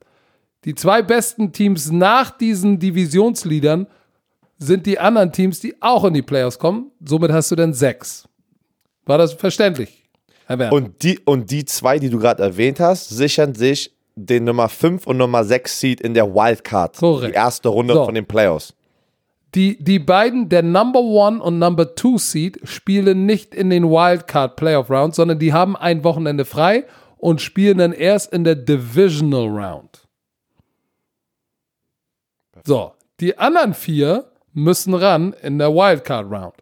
die zwei besten Teams nach diesen Divisionsleadern sind die anderen Teams, die auch in die Playoffs kommen. Somit hast du dann sechs. War das verständlich? Und die, und die zwei, die du gerade erwähnt hast, sichern sich den Nummer 5 und Nummer 6 Seed in der Wildcard. Korrekt. Die erste Runde so. von den Playoffs. Die, die beiden, der Number 1 und Number 2 Seed, spielen nicht in den Wildcard Playoff Round, sondern die haben ein Wochenende frei und spielen dann erst in der Divisional Round. So, die anderen vier müssen ran in der Wildcard Round.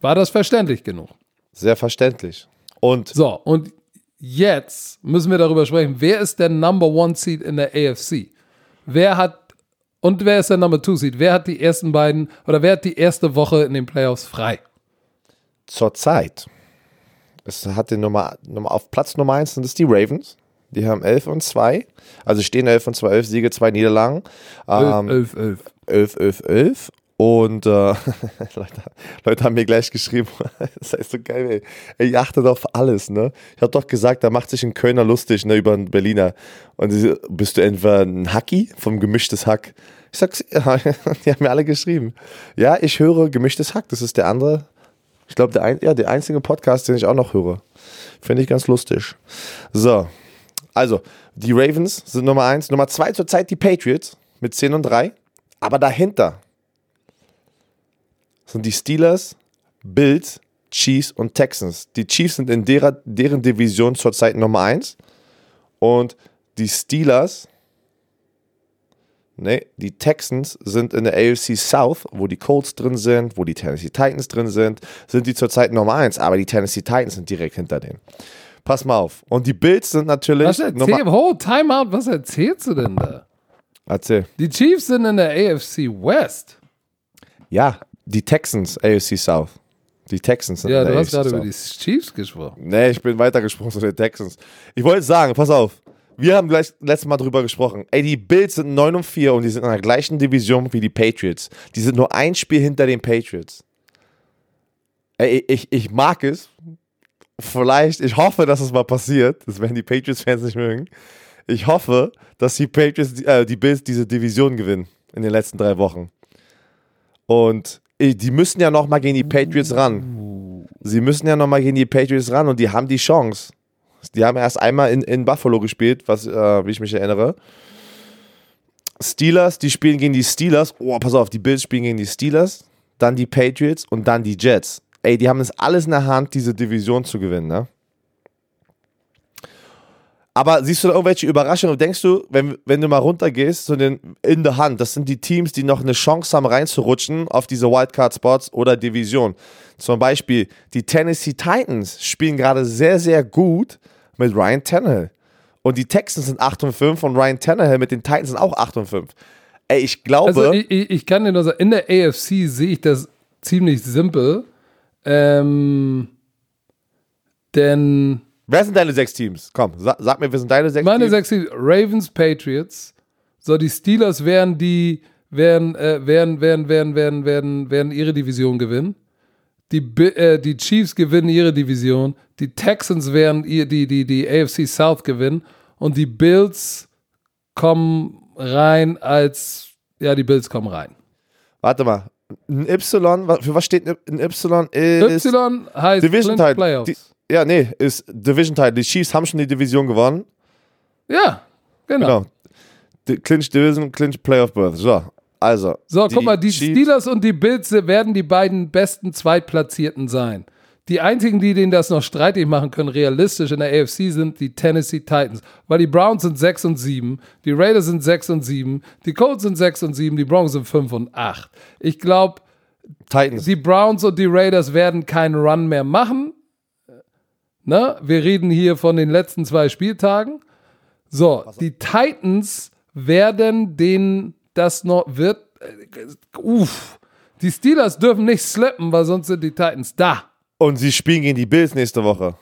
War das verständlich genug? Sehr verständlich. Und so, und jetzt müssen wir darüber sprechen, wer ist der Number One Seed in der AFC? Wer hat und wer ist der Number Two Seed? Wer hat die ersten beiden oder wer hat die erste Woche in den Playoffs frei? Zurzeit. Es hat den Nummer, Nummer auf Platz Nummer 1 sind es die Ravens. Die haben 11 und 2. Also stehen 11 und 2, 11 Siege, 2 Niederlagen. 11, 11, 11. 11, 11, 11. Und äh, *laughs* Leute, Leute, haben mir gleich geschrieben, *laughs* das heißt so geil, ey. ey ihr achtet auf alles, ne? Ich habe doch gesagt, da macht sich ein Kölner lustig, ne, über einen Berliner. Und sie, bist du entweder ein Hacki vom gemischtes Hack? Ich sag's, *laughs* die haben mir alle geschrieben. Ja, ich höre gemischtes Hack, das ist der andere, ich glaube, der, ein, ja, der einzige Podcast, den ich auch noch höre. Finde ich ganz lustig. So, also, die Ravens sind Nummer eins. Nummer zwei zurzeit die Patriots mit 10 und 3. Aber dahinter sind die Steelers, Bills, Chiefs und Texans. Die Chiefs sind in derer, deren Division zurzeit Nummer 1 und die Steelers, nee, die Texans sind in der AFC South, wo die Colts drin sind, wo die Tennessee Titans drin sind, sind die zurzeit Nummer 1, aber die Tennessee Titans sind direkt hinter denen. Pass mal auf. Und die Bills sind natürlich. Was erzähl, oh, Timeout, was erzählst du denn da? Erzähl. Die Chiefs sind in der AFC West. Ja, die Texans, AFC South. Die Texans sind Ja, du hast gerade über die Chiefs gesprochen. Nee, ich bin weitergesprochen zu den Texans. Ich wollte sagen, pass auf. Wir haben gleich letztes Mal drüber gesprochen. Ey, die Bills sind 9 und 4 und die sind in der gleichen Division wie die Patriots. Die sind nur ein Spiel hinter den Patriots. Ey, ich, ich mag es. Vielleicht, ich hoffe, dass es mal passiert. Das werden die Patriots-Fans nicht mögen. Ich hoffe, dass die Patriots, äh, die Bills diese Division gewinnen in den letzten drei Wochen. Und die müssen ja nochmal gegen die Patriots ran. Sie müssen ja nochmal gegen die Patriots ran und die haben die Chance. Die haben erst einmal in, in Buffalo gespielt, was, äh, wie ich mich erinnere. Steelers, die spielen gegen die Steelers. Oh, pass auf, die Bills spielen gegen die Steelers, dann die Patriots und dann die Jets. Ey, die haben es alles in der Hand, diese Division zu gewinnen, ne? Aber siehst du da irgendwelche Überraschungen und denkst du, wenn, wenn du mal runtergehst, so den, in der Hand, das sind die Teams, die noch eine Chance haben reinzurutschen auf diese Wildcard-Spots oder Division. Zum Beispiel die Tennessee Titans spielen gerade sehr, sehr gut mit Ryan Tannehill. Und die Texans sind 8 und 5 und Ryan Tannehill mit den Titans sind auch 8 und 5. Ey, ich glaube. Also ich, ich kann dir nur sagen, in der AFC sehe ich das ziemlich simpel. Ähm, denn Wer sind deine sechs Teams? Komm, sag, sag mir, wer sind deine sechs Meine Teams? sechs Teams, Ravens, Patriots. So, die Steelers werden die, werden, äh, werden, werden, werden, werden, werden, werden ihre Division gewinnen. Die, äh, die Chiefs gewinnen ihre Division. Die Texans werden ihr, die, die, die AFC South gewinnen. Und die Bills kommen rein als, ja, die Bills kommen rein. Warte mal. Ein Y, für was steht ein Y? Ist y heißt Division Playoffs. Die, ja, nee, ist Division Title. Die Chiefs haben schon die Division gewonnen. Ja, genau. genau. Clinch Division, Clinch Playoff Birth. So, also. So, guck mal, die Chiefs Steelers und die Bills werden die beiden besten Zweitplatzierten sein. Die einzigen, die denen das noch streitig machen können, realistisch in der AFC, sind die Tennessee Titans. Weil die Browns sind 6 und 7, die Raiders sind 6 und 7, die Colts sind 6 und 7, die Broncos sind 5 und 8. Ich glaube, die Browns und die Raiders werden keinen Run mehr machen. Ne? Wir reden hier von den letzten zwei Spieltagen. So, die Titans werden den das noch wird. Äh, uff. Die Steelers dürfen nicht slippen, weil sonst sind die Titans da. Und sie spielen gegen die Bills nächste Woche.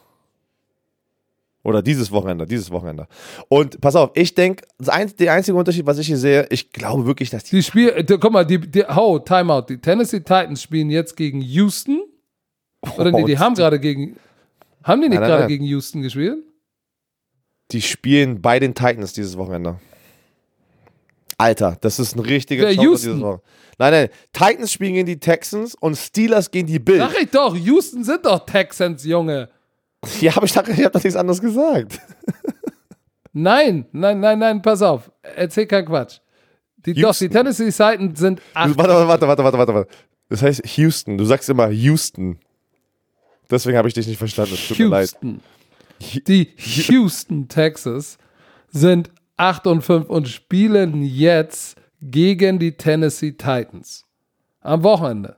Oder dieses Wochenende, dieses Wochenende. Und pass auf, ich denke, der einzige Unterschied, was ich hier sehe, ich glaube wirklich, dass die. Die spielen, guck mal, die, die, oh, Timeout. Die Tennessee Titans spielen jetzt gegen Houston. Oder oh, nee, die haben gerade gegen. Haben die nicht gerade gegen Houston gespielt? Die spielen bei den Titans dieses Wochenende. Alter, das ist ein richtiger Wer, Houston? Nein, nein, Titans spielen gegen die Texans und Steelers gegen die Bills. Sag ich doch, Houston sind doch Texans, Junge. *laughs* Ja, aber ich dachte, ich habe doch nichts anderes gesagt. *laughs* Nein, nein, nein, nein, pass auf. Erzähl keinen Quatsch. Die, doch, die Tennessee Titans sind acht. Warte, warte, warte, warte, warte, warte. Das heißt Houston. Du sagst immer Houston. Deswegen habe ich dich nicht verstanden. Es tut mir leid. Die Houston Texas sind 8 und 5 und spielen jetzt gegen die Tennessee Titans. Am Wochenende.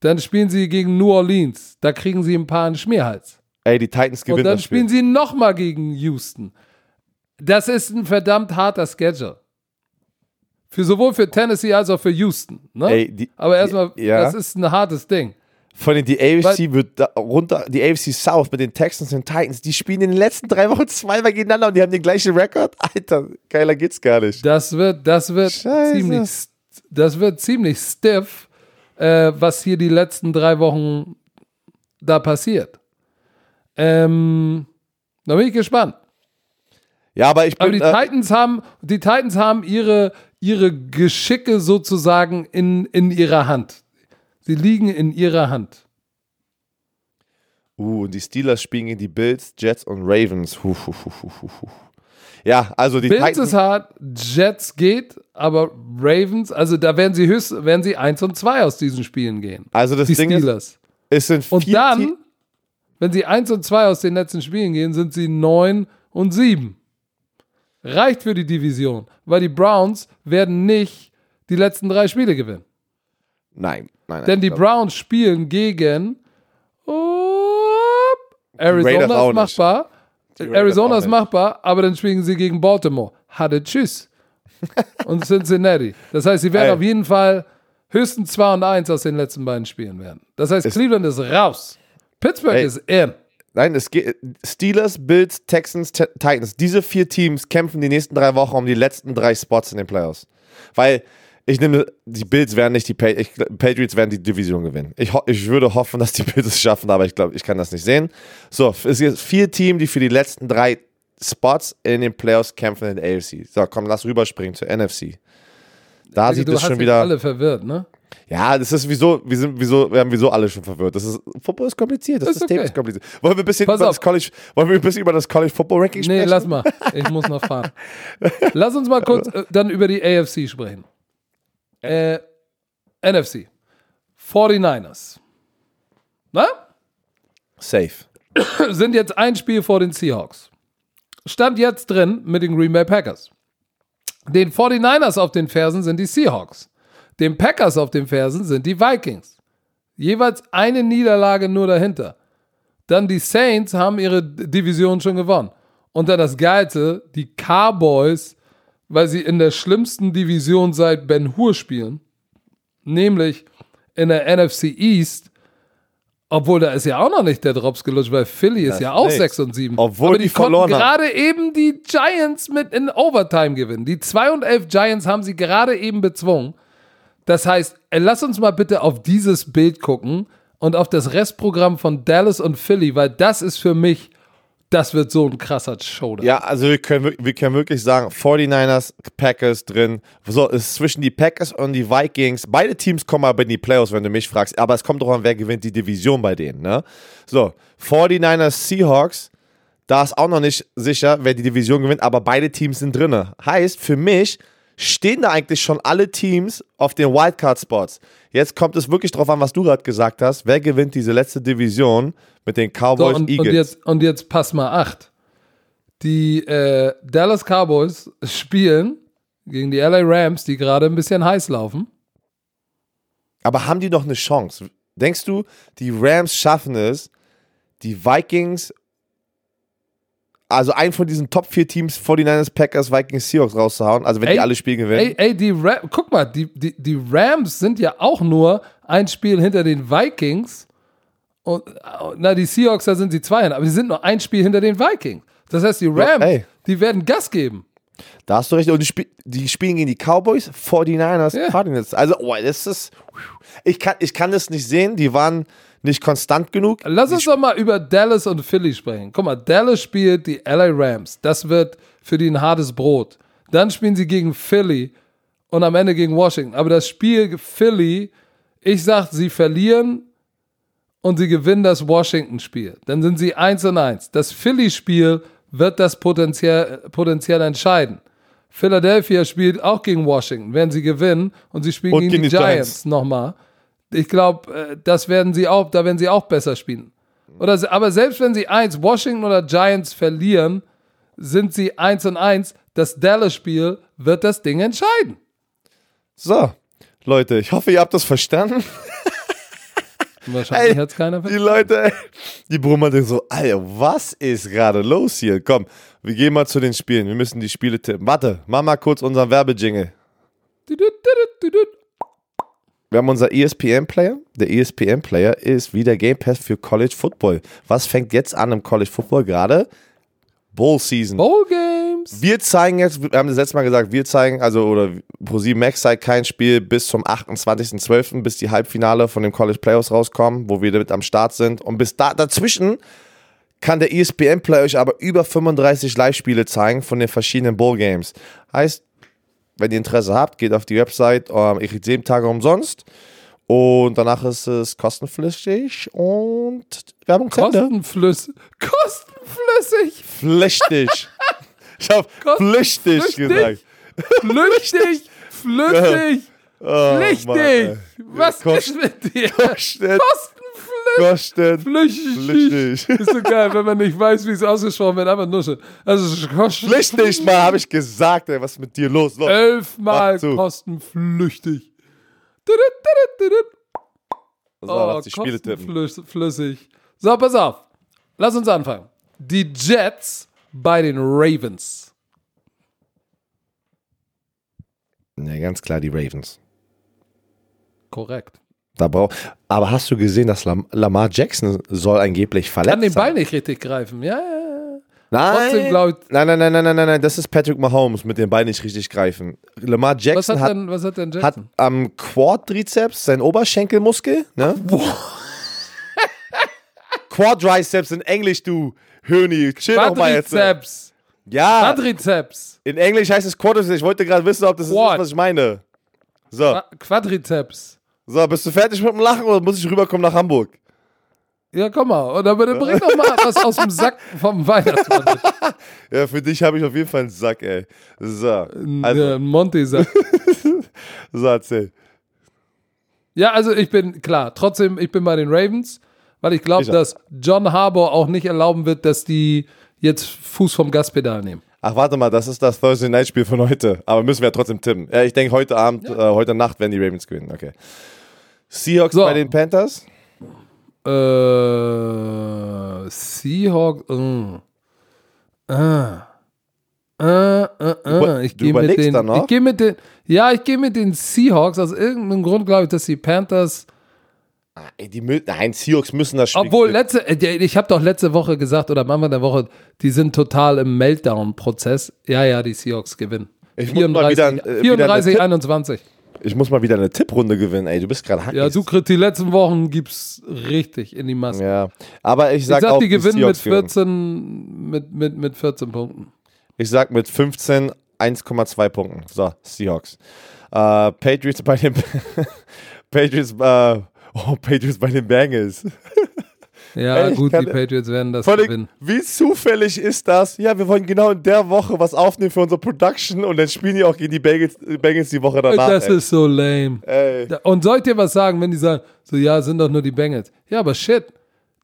Dann spielen sie gegen New Orleans. Da kriegen sie ein paar einen Schmierhals. Ey, die Titans gewinnen. Und dann spielen sie nochmal gegen Houston. Das ist ein verdammt harter Schedule. Für sowohl für Tennessee als auch für Houston. Ne? Ey, die, Aber erstmal, ja. das ist ein hartes Ding. Vor allem die AFC Weil, wird runter, die AFC South mit den Texans und Titans, die spielen in den letzten drei Wochen *laughs* zweimal gegeneinander und die haben den gleichen Rekord. Alter, geiler geht's gar nicht. Das wird, das wird ziemlich, das wird ziemlich stiff, äh, was hier die letzten drei Wochen da passiert. Ähm, da bin ich gespannt. Ja, aber ich bin. Aber die äh, Titans haben, die Titans haben ihre, ihre Geschicke sozusagen in, in ihrer Hand. Sie liegen in ihrer Hand. Uh, und die Steelers spielen gegen die Bills, Jets und Ravens. Huh, huh, huh, ja, also die Bills Titans ist hart, Jets geht, aber Ravens, also da werden sie höchst, werden sie 1 und 2 aus diesen Spielen gehen. Also das die Ding Steelers. ist, es sind vier Und dann, wenn sie 1 und 2 aus den letzten Spielen gehen, sind sie 9 und 7. Reicht für die Division, weil die Browns werden nicht die letzten drei Spiele gewinnen. Nein, nein. Denn die Browns spielen gegen oh, Arizona ist machbar. Arizona ist machbar, aber dann spielen sie gegen Baltimore. Hatte Tschüss. *laughs* und Cincinnati. Das heißt, sie werden Ey. auf jeden Fall höchstens 2 und 1 aus den letzten beiden Spielen werden. Das heißt, es Cleveland ist raus. Pittsburgh Ey. ist in. Nein, es geht Steelers, Bills, Texans, Titans. Diese vier Teams kämpfen die nächsten drei Wochen um die letzten drei Spots in den Playoffs. Weil ich nehme, die Bills werden nicht die pa ich, Patriots werden die Division gewinnen. Ich, ich würde hoffen, dass die Bills es schaffen, aber ich glaube, ich kann das nicht sehen. So, es gibt vier Teams, die für die letzten drei Spots in den Playoffs kämpfen in der AFC. So, komm, lass rüberspringen zur NFC. Da also, sieht es schon wieder. alle verwirrt, ne? Ja, das ist wieso, wir sind, wieso, wir haben wieso alle schon verwirrt. Das ist, Football ist kompliziert, das, das System okay. ist kompliziert. Wollen wir ein bisschen über das College, wollen wir ein bisschen über das College Football Ranking sprechen? Nee, lass mal. Ich muss noch fahren. *laughs* lass uns mal kurz äh, dann über die AFC sprechen. Äh, NFC. 49ers. Na? Safe. *clears throat* Sind jetzt ein Spiel vor den Seahawks. Stand jetzt drin mit den Green Bay Packers. Den 49ers auf den Fersen sind die Seahawks. Den Packers auf den Fersen sind die Vikings. Jeweils eine Niederlage nur dahinter. Dann die Saints haben ihre Division schon gewonnen. Und dann das Geilste, die Cowboys, weil sie in der schlimmsten Division seit Ben Hur spielen, nämlich in der NFC East, obwohl da ist ja auch noch nicht der Drops gelutscht, weil Philly ist das ja auch nichts. 6 und 7. Obwohl Aber die, die konnten gerade eben die Giants mit in Overtime gewinnen. Die 2 und 11 Giants haben sie gerade eben bezwungen. Das heißt, äh, lass uns mal bitte auf dieses Bild gucken und auf das Restprogramm von Dallas und Philly, weil das ist für mich, das wird so ein krasser Showdown. Ja, also wir können, wir können wirklich sagen, 49ers, Packers drin. So, es ist zwischen die Packers und die Vikings. Beide Teams kommen aber in die Playoffs, wenn du mich fragst. Aber es kommt doch an, wer gewinnt die Division bei denen. Ne? So, 49ers, Seahawks. Da ist auch noch nicht sicher, wer die Division gewinnt, aber beide Teams sind drin. Heißt für mich, stehen da eigentlich schon alle Teams auf den Wildcard-Spots. Jetzt kommt es wirklich drauf an, was du gerade gesagt hast. Wer gewinnt diese letzte Division mit den Cowboys so, und, Eagles? Und jetzt, und jetzt pass mal acht. Die äh, Dallas Cowboys spielen gegen die LA Rams, die gerade ein bisschen heiß laufen. Aber haben die noch eine Chance? Denkst du, die Rams schaffen es, die Vikings also einen von diesen Top 4 Teams, 49ers, Packers, Vikings, Seahawks rauszuhauen, also wenn ey, die alle Spiele gewinnen. Ey, ey die Ram guck mal, die, die, die Rams sind ja auch nur ein Spiel hinter den Vikings. Und na, die Seahawks, da sind sie zwei, aber sie sind nur ein Spiel hinter den Vikings. Das heißt, die Rams, ja, die werden Gas geben. Da hast du recht. Und die, Sp die spielen gegen die Cowboys, 49ers, ja. Cardinals. Also, oh, das ist. Ich kann, ich kann das nicht sehen. Die waren nicht konstant genug. Lass uns doch mal über Dallas und Philly sprechen. Guck mal, Dallas spielt die LA Rams. Das wird für die ein hartes Brot. Dann spielen sie gegen Philly und am Ende gegen Washington. Aber das Spiel Philly, ich sag, sie verlieren und sie gewinnen das Washington-Spiel. Dann sind sie 1 und 1. Das Philly-Spiel wird das potenziell, potenziell entscheiden. Philadelphia spielt auch gegen Washington, werden sie gewinnen und sie spielen und gegen, gegen die Giants, Giants. nochmal ich glaube, äh, das werden sie auch, da werden sie auch besser spielen. Oder, aber selbst wenn sie eins, Washington oder Giants verlieren, sind sie eins und eins. Das Dallas-Spiel wird das Ding entscheiden. So, Leute, ich hoffe, ihr habt das verstanden. Wahrscheinlich hat es keiner verstanden. Die Leute, die Brummer denken so, Alter, was ist gerade los hier? Komm, wir gehen mal zu den Spielen. Wir müssen die Spiele tippen. Warte, mach mal kurz unseren Werbejingle. Wir haben unser ESPN-Player. Der ESPN-Player ist wie der Game Pass für College Football. Was fängt jetzt an im College Football gerade? Bowl Season. Bowl Games. Wir zeigen jetzt, wir haben das letzte Mal gesagt, wir zeigen, also, oder ProSieben Max zeigt kein Spiel bis zum 28.12., bis die Halbfinale von dem College Playoffs rauskommen, wo wir damit am Start sind. Und bis da, dazwischen kann der ESPN Play euch aber über 35 Live-Spiele zeigen von den verschiedenen Bowl Games. Heißt, wenn ihr Interesse habt, geht auf die Website, ähm, ich sieben Tage umsonst. Und danach ist es kostenpflichtig und Werbung Kostenflüssig. Kostenflüssig. Flüchtig. *laughs* ich habe flüchtig, flüchtig gesagt. Flüchtig. *laughs* Oh, Flüchtig. Was Kost, ist mit dir? Kosten. Flüchtig. Flüchtig. Ist so geil, wenn man nicht weiß, wie es ausgesprochen wird, einfach nur so. Also, Flüchtig mal, habe ich gesagt, ey, was ist mit dir los? los. Elfmal kostenflüchtig. So, oh, die. Flüssig. So, pass auf. Lass uns anfangen. Die Jets bei den Ravens. Ne, ganz klar die Ravens. Korrekt. Da brauch, aber hast du gesehen, dass Lamar Jackson soll angeblich verletzt sein? Kann den Ball nicht richtig greifen, ja, ja. Nein. ich, nein, nein, nein, nein, nein, nein, das ist Patrick Mahomes mit dem Bein nicht richtig greifen. Lamar Jackson was hat, denn, was hat, denn Jackson? hat am Quadrizeps sein Oberschenkelmuskel, ne? *laughs* Quadriceps in Englisch, du Höni. Chill doch mal jetzt. Quadrizeps. Ja. Quadrizeps. In Englisch heißt es Quadriceps. Ich wollte gerade wissen, ob das Quad. ist, was ich meine. So. Quadrizeps. So, bist du fertig mit dem Lachen oder muss ich rüberkommen nach Hamburg? Ja, komm mal. Und dann bring doch mal was aus dem Sack vom Weihnachtsmann. *laughs* ja, für dich habe ich auf jeden Fall einen Sack, ey. So. Also. Ja, ein Monty-Sack. *laughs* so, erzähl. Ja, also ich bin, klar, trotzdem, ich bin bei den Ravens, weil ich glaube, dass John Harbour auch nicht erlauben wird, dass die jetzt Fuß vom Gaspedal nehmen. Ach, warte mal, das ist das Thursday Night Spiel von heute. Aber müssen wir ja trotzdem tippen. Ja, ich denke, heute Abend, ja. äh, heute Nacht werden die Ravens gewinnen. Okay. Seahawks so. bei den Panthers? Äh, Seahawks. Uh. Ah. Uh, uh, uh. Ich gehe mit den. Ich gehe mit den. Ja, ich gehe mit den Seahawks. Aus irgendeinem Grund glaube ich, dass die Panthers. Ah, die nein, Seahawks müssen das spielen. Obwohl, letzte, äh, ich habe doch letzte Woche gesagt, oder am Anfang der Woche, die sind total im Meltdown-Prozess. Ja, ja, die Seahawks gewinnen. Ich 34, wieder, äh, 34 wieder 21. Ich muss mal wieder eine Tipprunde gewinnen, ey. Du bist gerade hackig. Ja, du kriegst die letzten Wochen gibt's richtig in die Masse. Ja, aber ich sag, ich sag auch, die gewinnen mit 14, mit, mit, mit 14 Punkten. Ich sag mit 15 1,2 Punkten. So, Seahawks. Äh, Patriots bei den *laughs* Patriots, äh, oh, Patriots bei den Bengals. *laughs* Ja, Ey, gut, die Patriots werden das gewinnen. Wie zufällig ist das? Ja, wir wollen genau in der Woche was aufnehmen für unsere Production und dann spielen die auch gegen die Bengals, Bengals die Woche danach. Das ey. ist so lame. Ey. Und sollt ihr was sagen, wenn die sagen, so ja, sind doch nur die Bengals. Ja, aber shit.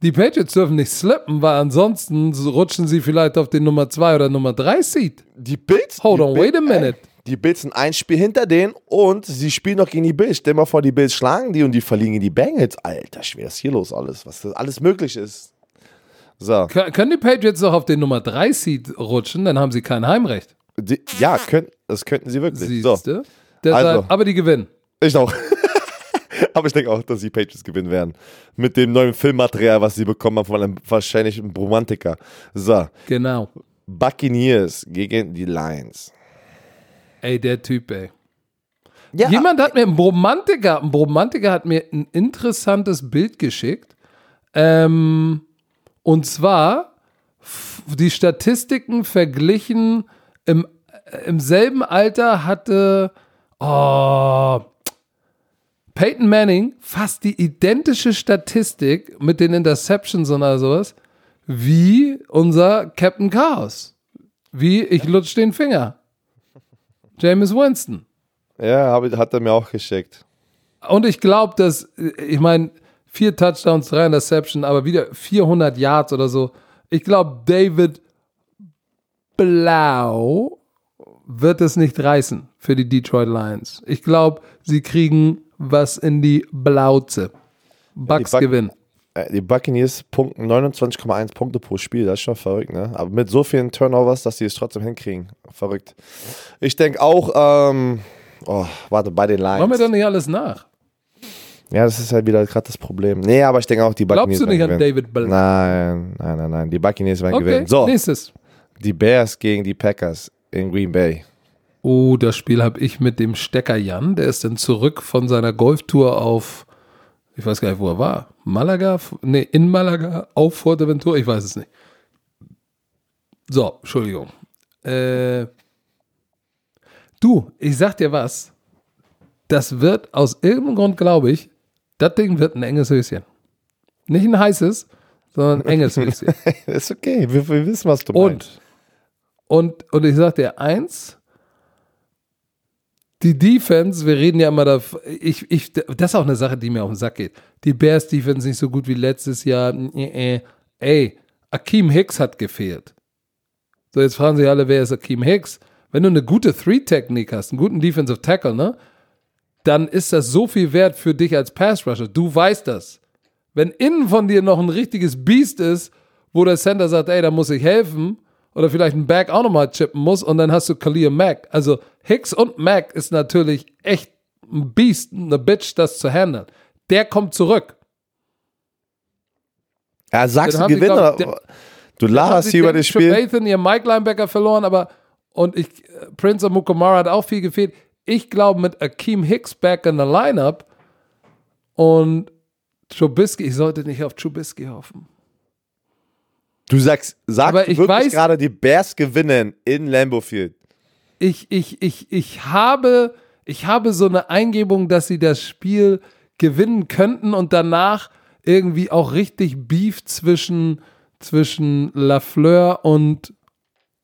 Die Patriots dürfen nicht slippen, weil ansonsten rutschen sie vielleicht auf den Nummer 2 oder Nummer 3 Seed. Die Bills? Hold on, wait a minute. Ey. Die Bills sind ein Spiel hinter denen und sie spielen noch gegen die Bills. Stell mal vor, die Bills schlagen die und die verlieren die Bengals. Alter, schwer ist hier los alles, was alles möglich ist. So. Können die Patriots noch auf den Nummer 3 Seed rutschen, dann haben sie kein Heimrecht. Die, ja, könnt, das könnten sie wirklich. Siehste? So. Deshalb, also, aber die gewinnen. Ich auch. *laughs* aber ich denke auch, dass die Patriots gewinnen werden. Mit dem neuen Filmmaterial, was sie bekommen haben von einem wahrscheinlich Romantiker. So. Genau. Buccaneers gegen die Lions. Ey, der Typ, ey. Ja, Jemand hat mir, ein Romantiker, ein Romantiker hat mir ein interessantes Bild geschickt. Ähm, und zwar die Statistiken verglichen im, äh, im selben Alter hatte oh, Peyton Manning fast die identische Statistik mit den Interceptions oder sowas wie unser Captain Chaos. Wie ich lutsch den Finger. James Winston. Ja, hat er mir auch geschickt. Und ich glaube, dass, ich meine, vier Touchdowns, drei Interceptions, aber wieder 400 Yards oder so. Ich glaube, David Blau wird es nicht reißen für die Detroit Lions. Ich glaube, sie kriegen was in die Blauze. Bucks gewinnen. Äh, die Buccaneers punkten 29,1 Punkte pro Spiel. Das ist schon verrückt, ne? Aber mit so vielen Turnovers, dass sie es trotzdem hinkriegen. Verrückt. Ich denke auch, ähm, oh, warte, bei den Lions. Machen wir doch nicht alles nach. Ja, das ist halt wieder gerade das Problem. Nee, aber ich denke auch, die Buccaneers Glaubst du nicht an David Bell? Nein, nein, nein, nein. Die Buccaneers werden okay, gewinnen. So. Nächstes. Die Bears gegen die Packers in Green Bay. Oh, das Spiel habe ich mit dem Stecker Jan. Der ist dann zurück von seiner Golftour auf, ich weiß gar nicht, wo er war. Malaga? Nee, in Malaga, auf Fuerteventura, ich weiß es nicht. So, Entschuldigung. Äh, du, ich sag dir was. Das wird aus irgendeinem Grund, glaube ich, das Ding wird ein enges Höschen. Nicht ein heißes, sondern ein enges Höschen. *laughs* ist okay, wir, wir, wissen, was du und, meinst. Und, und ich sag dir eins, die Defense, wir reden ja immer da, ich, ich, das ist auch eine Sache, die mir auf den Sack geht. Die Bears Defense nicht so gut wie letztes Jahr. Äh, äh. Ey, Akeem Hicks hat gefehlt. So, jetzt fragen sich alle, wer ist Akeem Hicks? Wenn du eine gute Three-Technik hast, einen guten Defensive Tackle, ne? Dann ist das so viel wert für dich als Pass-Rusher. Du weißt das. Wenn innen von dir noch ein richtiges Beast ist, wo der Center sagt, ey, da muss ich helfen, oder vielleicht ein Back auch nochmal chippen muss und dann hast du Khalil Mack. Also Hicks und Mack ist natürlich echt ein Beast, eine Bitch, das zu handeln. Der kommt zurück. Ja, sagst du Gewinner? Glaub, der, du laberst hier über das Spiel. Nathan, ihr Mike Linebacker verloren, aber und ich, Prince Mukamara hat auch viel gefehlt. Ich glaube, mit Akeem Hicks back in the lineup und Trubisky, ich sollte nicht auf Trubisky hoffen. Du sagst, sagst Aber ich wirklich gerade, die Bears gewinnen in Lambeau Field. Ich, ich, ich, ich habe, ich habe so eine Eingebung, dass sie das Spiel gewinnen könnten und danach irgendwie auch richtig Beef zwischen, zwischen Lafleur und,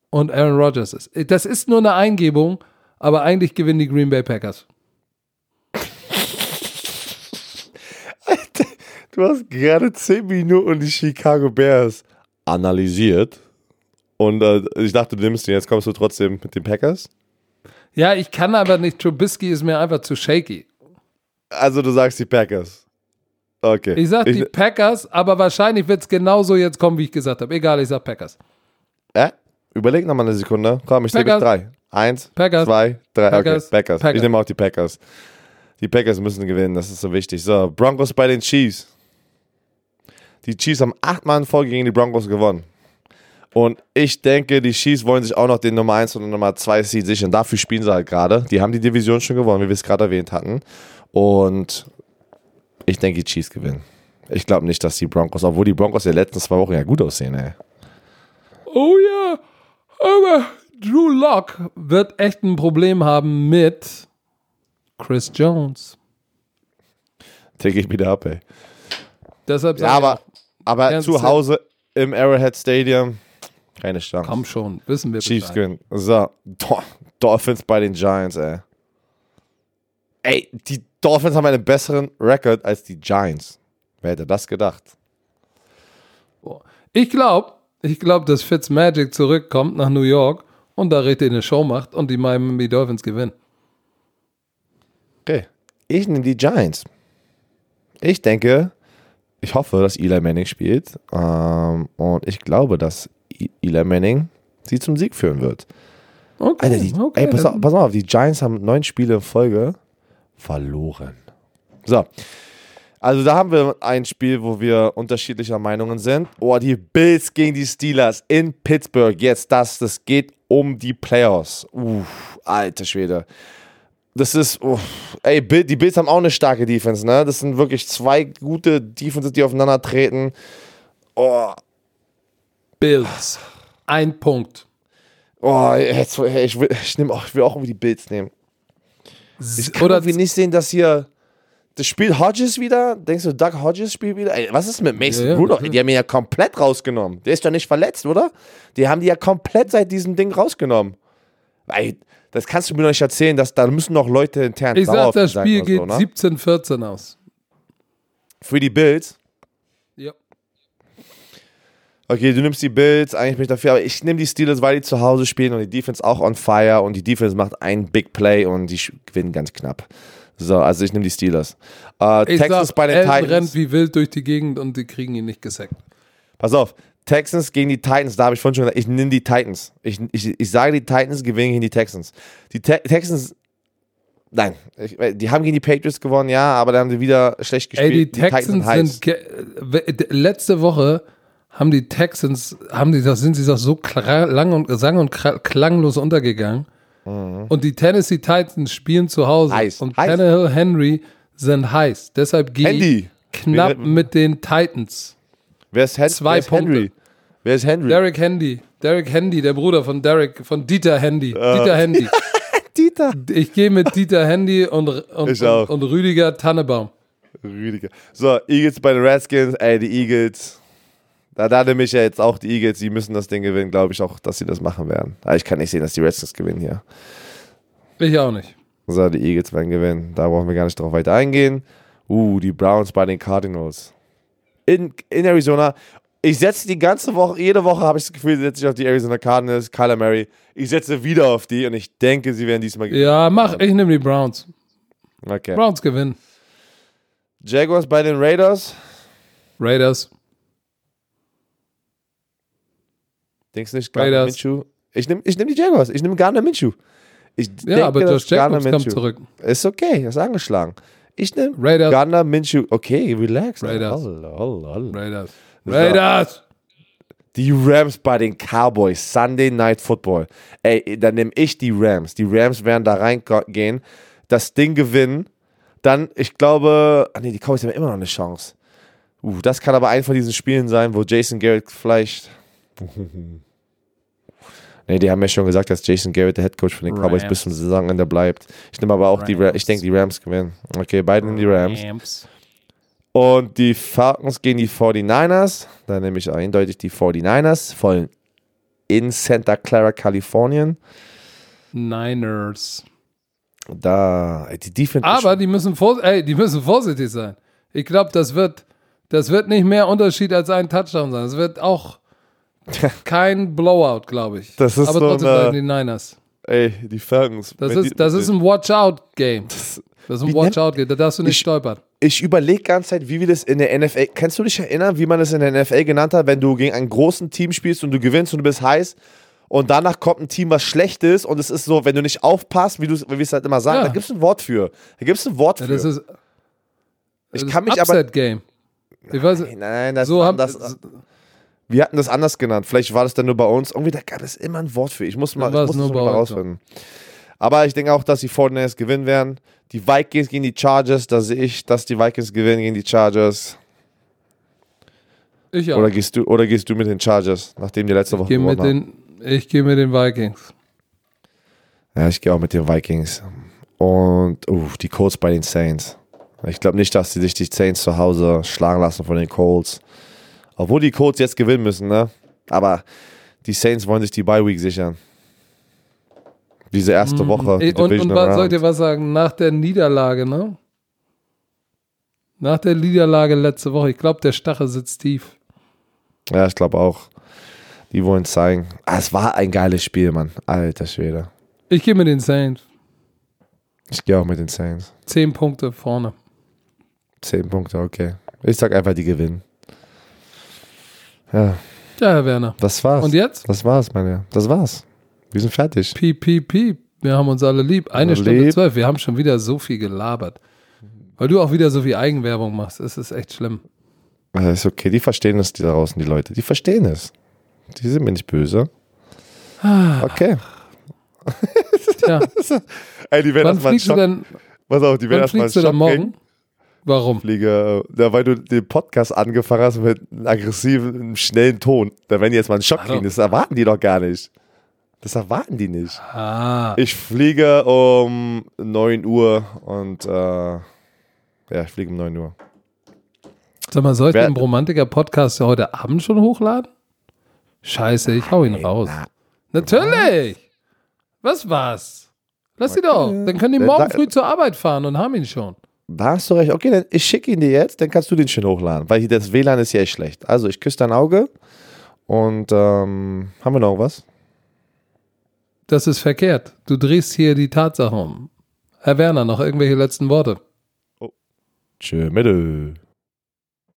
und Aaron Rodgers ist. Das ist nur eine Eingebung, aber eigentlich gewinnen die Green Bay Packers. du hast gerade 10 Minuten die Chicago Bears analysiert. Und äh, ich dachte, du nimmst den, jetzt kommst du trotzdem mit den Packers. Ja, ich kann aber nicht. Trubisky ist mir einfach zu shaky. Also du sagst die Packers. Okay. Ich sag ich, die Packers, aber wahrscheinlich wird es genauso jetzt kommen, wie ich gesagt habe. Egal, ich sag Packers. Äh? Überleg nochmal eine Sekunde. Komm, ich bis drei. Eins, Packers. zwei, drei. Packers. Okay, Packers. Packers. Ich nehme auch die Packers. Die Packers müssen gewinnen, das ist so wichtig. So, Broncos bei den Chiefs. Die Chiefs haben achtmal in Folge gegen die Broncos gewonnen. Und ich denke, die Chiefs wollen sich auch noch den Nummer 1 und Nummer 2 Seed sichern. Dafür spielen sie halt gerade. Die haben die Division schon gewonnen, wie wir es gerade erwähnt hatten. Und ich denke, die Chiefs gewinnen. Ich glaube nicht, dass die Broncos, obwohl die Broncos in den letzten zwei Wochen ja gut aussehen, ey. Oh ja, aber Drew Locke wird echt ein Problem haben mit Chris Jones. Take ich wieder ab, ey. Deshalb ja, aber aber zu Hause im Arrowhead Stadium, keine Chance. Komm schon, wissen wir Chiefs gewinnen. So, Dolphins bei den Giants, ey. Ey, die Dolphins haben einen besseren Rekord als die Giants. Wer hätte das gedacht? Ich glaube, ich glaube, dass Fitzmagic zurückkommt nach New York und da richtig eine Show macht und die Miami Dolphins gewinnen. Okay. Ich nehme die Giants. Ich denke, ich hoffe, dass Eli Manning spielt. Ähm, und ich glaube, dass Eli Manning sie zum Sieg führen wird. Okay, Alter, die, okay. Ey, pass, auf, pass auf, die Giants haben neun Spiele in Folge verloren. So. Also da haben wir ein Spiel, wo wir unterschiedlicher Meinungen sind. Oh, die Bills gegen die Steelers in Pittsburgh. Jetzt das, das geht um die Playoffs. Uff, alter Schwede das ist, oh, ey, die Bills haben auch eine starke Defense, ne? Das sind wirklich zwei gute Defenses, die aufeinander treten. Oh. Bills. Ein Punkt. Oh, jetzt, ich, will, ich, nehm auch, ich will auch irgendwie die Bills nehmen. Ich kann Oder irgendwie nicht sehen, dass hier. Das spielt Hodges wieder? Denkst du, Doug Hodges spielt wieder? Ey, was ist mit Mason ja, Rudolph? Ja. Die haben ihn ja komplett rausgenommen. Der ist doch nicht verletzt, oder? Die haben die ja komplett seit diesem Ding rausgenommen. Ey, das kannst du mir noch nicht erzählen, dass da müssen noch Leute intern Ich sag, das Spiel geht so, ne? 17-14 aus. Für die Bills? Ja. Okay, du nimmst die Bills, eigentlich bin ich dafür, aber ich nehme die Steelers, weil die zu Hause spielen und die Defense auch on fire und die Defense macht ein Big Play und die gewinnen ganz knapp. So, also ich nehme die Steelers. Uh, Texas sag, bei den Elton Titans. rennt wie wild durch die Gegend und die kriegen ihn nicht gesackt. Pass auf, Texans gegen die Titans, da habe ich vorhin schon gesagt, ich nehme die Titans. Ich, ich, ich sage, die Titans gewinnen gegen die Texans. Die Te Texans, nein, ich, die haben gegen die Patriots gewonnen, ja, aber da haben sie wieder schlecht gespielt. Ey, die, die Texans sind, letzte Woche haben die Texans, haben die, sind sie doch so lang und sang und klanglos untergegangen. Mhm. Und die Tennessee Titans spielen zu Hause. Heiß. Und heiß. Tannehill Henry sind heiß. Deshalb gehe ich knapp mit den Titans. Wer ist, Hen Zwei wer ist Henry? Wer ist Henry? Derek Handy. Derek Handy, der Bruder von Derek, von Dieter Handy. Uh. Dieter Handy. *laughs* Dieter. Ich gehe mit Dieter Handy und, und, und, und Rüdiger Tannebaum. Rüdiger. So, Eagles bei den Redskins. Ey, die Eagles. Da, da nehme ich ja jetzt auch die Eagles, die müssen das Ding gewinnen, glaube ich auch, dass sie das machen werden. Aber ich kann nicht sehen, dass die Redskins gewinnen hier. Ich auch nicht. So, die Eagles werden gewinnen. Da brauchen wir gar nicht drauf weiter eingehen. Uh, die Browns bei den Cardinals. In, in Arizona. Ich setze die ganze Woche, jede Woche habe ich das Gefühl, setze ich auf die Arizona Cardinals, Kyler Murray. Ich setze wieder auf die und ich denke, sie werden diesmal gewinnen. Ja, mach, ich nehme die Browns. Okay. Browns gewinnen. Jaguars bei den Raiders. Raiders. Denkst du nicht, Gardner Minshew? Ich nehme ich nehm die Jaguars. Ich nehme Gardner Minshew. Ich ja, denke, aber Josh Jacobs kommt zurück. Ist okay, ist angeschlagen. Ich nehme Gardner Minshew. Okay, relax. Raiders. Raiders. Raiders. Die Rams bei den Cowboys. Sunday Night Football. Ey, dann nehme ich die Rams. Die Rams werden da reingehen, das Ding gewinnen. Dann, ich glaube, ah nee, die Cowboys haben immer noch eine Chance. Uh, das kann aber ein von diesen Spielen sein, wo Jason Garrett vielleicht *laughs* nee, die haben ja schon gesagt, dass Jason Garrett der Headcoach von den Rams. Cowboys bis zum Saisonende bleibt. Ich nehme aber auch Rams. die, Ra ich denke, die Rams gewinnen. Okay, beide in die Rams. Rams. Und die Falcons gegen die 49ers. Da nehme ich eindeutig die 49ers. Voll in Santa Clara, Kalifornien. Niners. Da, die Defense. Aber die müssen, ey, die müssen vorsichtig sein. Ich glaube, das wird, das wird nicht mehr Unterschied als ein Touchdown sein. Es wird auch *laughs* kein Blowout, glaube ich. Das ist Aber so trotzdem eine, die Niners. Ey, die Falcons. Das, ist, die, das ist ein Watch-Out-Game. Das, das, ist ein Watch-Out-Game, da darfst du nicht ich, stolpern. Ich überlege ganz Zeit, wie wir das in der NFL. Kannst du dich erinnern, wie man das in der NFL genannt hat, wenn du gegen ein großes Team spielst und du gewinnst und du bist heiß und danach kommt ein Team, was schlecht ist und es ist so, wenn du nicht aufpasst, wie, wie wir es halt immer sagen, ja. da gibt es ein Wort für. Da gibt es ein Wort ja, für. Das ist, ich kann mich Upset aber. Game. Ich weiß, nein, nein, das, so haben, das, wir hatten das anders genannt. Vielleicht war das dann nur bei uns. Irgendwie, da gab es immer ein Wort für. Ich muss mal, ich muss das mal rausfinden. Aber ich denke auch, dass die 49ers gewinnen werden. Die Vikings gegen die Chargers, da sehe ich, dass die Vikings gewinnen gegen die Chargers. Ich auch. Oder gehst du, oder gehst du mit den Chargers, nachdem die letzte ich Woche geh mit den, Ich gehe mit den Vikings. Ja, ich gehe auch mit den Vikings. Und uh, die Colts bei den Saints. Ich glaube nicht, dass sie sich die Saints zu Hause schlagen lassen von den Colts. Obwohl die Colts jetzt gewinnen müssen, ne? Aber die Saints wollen sich die Bye Week sichern. Diese erste mhm. Woche. Die und und was, soll ich dir was sagen? Nach der Niederlage, ne? Nach der Niederlage letzte Woche, ich glaube, der Stachel sitzt tief. Ja, ich glaube auch. Die wollen zeigen. Ah, es war ein geiles Spiel, Mann. Alter Schwede. Ich gehe mit den Saints. Ich gehe auch mit den Saints. Zehn Punkte vorne. Zehn Punkte, okay. Ich sag einfach, die gewinnen. Ja. Ja, Herr Werner. Das war's. Und jetzt? Das war's, meine. Das war's. Wir sind fertig. Piep, piep, piep. Wir haben uns alle lieb. Eine alle Stunde lieb. zwölf. Wir haben schon wieder so viel gelabert. Weil du auch wieder so viel Eigenwerbung machst. Es ist echt schlimm. Das ist okay. Die verstehen es, die da draußen, die Leute. Die verstehen es. Die sind mir nicht böse. Ah. Okay. Tja. *laughs* Ey, die werden fliegst du denn? Pass auf, die werden erstmal morgen? Warum? Fliege, ja, weil du den Podcast angefangen hast mit einem aggressiven, schnellen Ton. Da die jetzt mal einen Schock also. kriegen. Das erwarten die doch gar nicht. Das erwarten die nicht. Ah. Ich fliege um 9 Uhr und äh, ja, ich fliege um 9 Uhr. Sag mal, soll ich Wer, den Romantiker-Podcast ja heute Abend schon hochladen? Scheiße, ich hau ihn raus. Na, Natürlich! Was war's? Lass sie doch. Dann können die morgen früh zur Arbeit fahren und haben ihn schon. Da hast du recht. Okay, dann ich schicke ihn dir jetzt, dann kannst du den schön hochladen, weil das WLAN ist ja echt schlecht. Also ich küsse dein Auge und ähm, haben wir noch was? Das ist verkehrt. Du drehst hier die Tatsache um. Herr Werner, noch irgendwelche letzten Worte? Oh. Tschö, Mittel.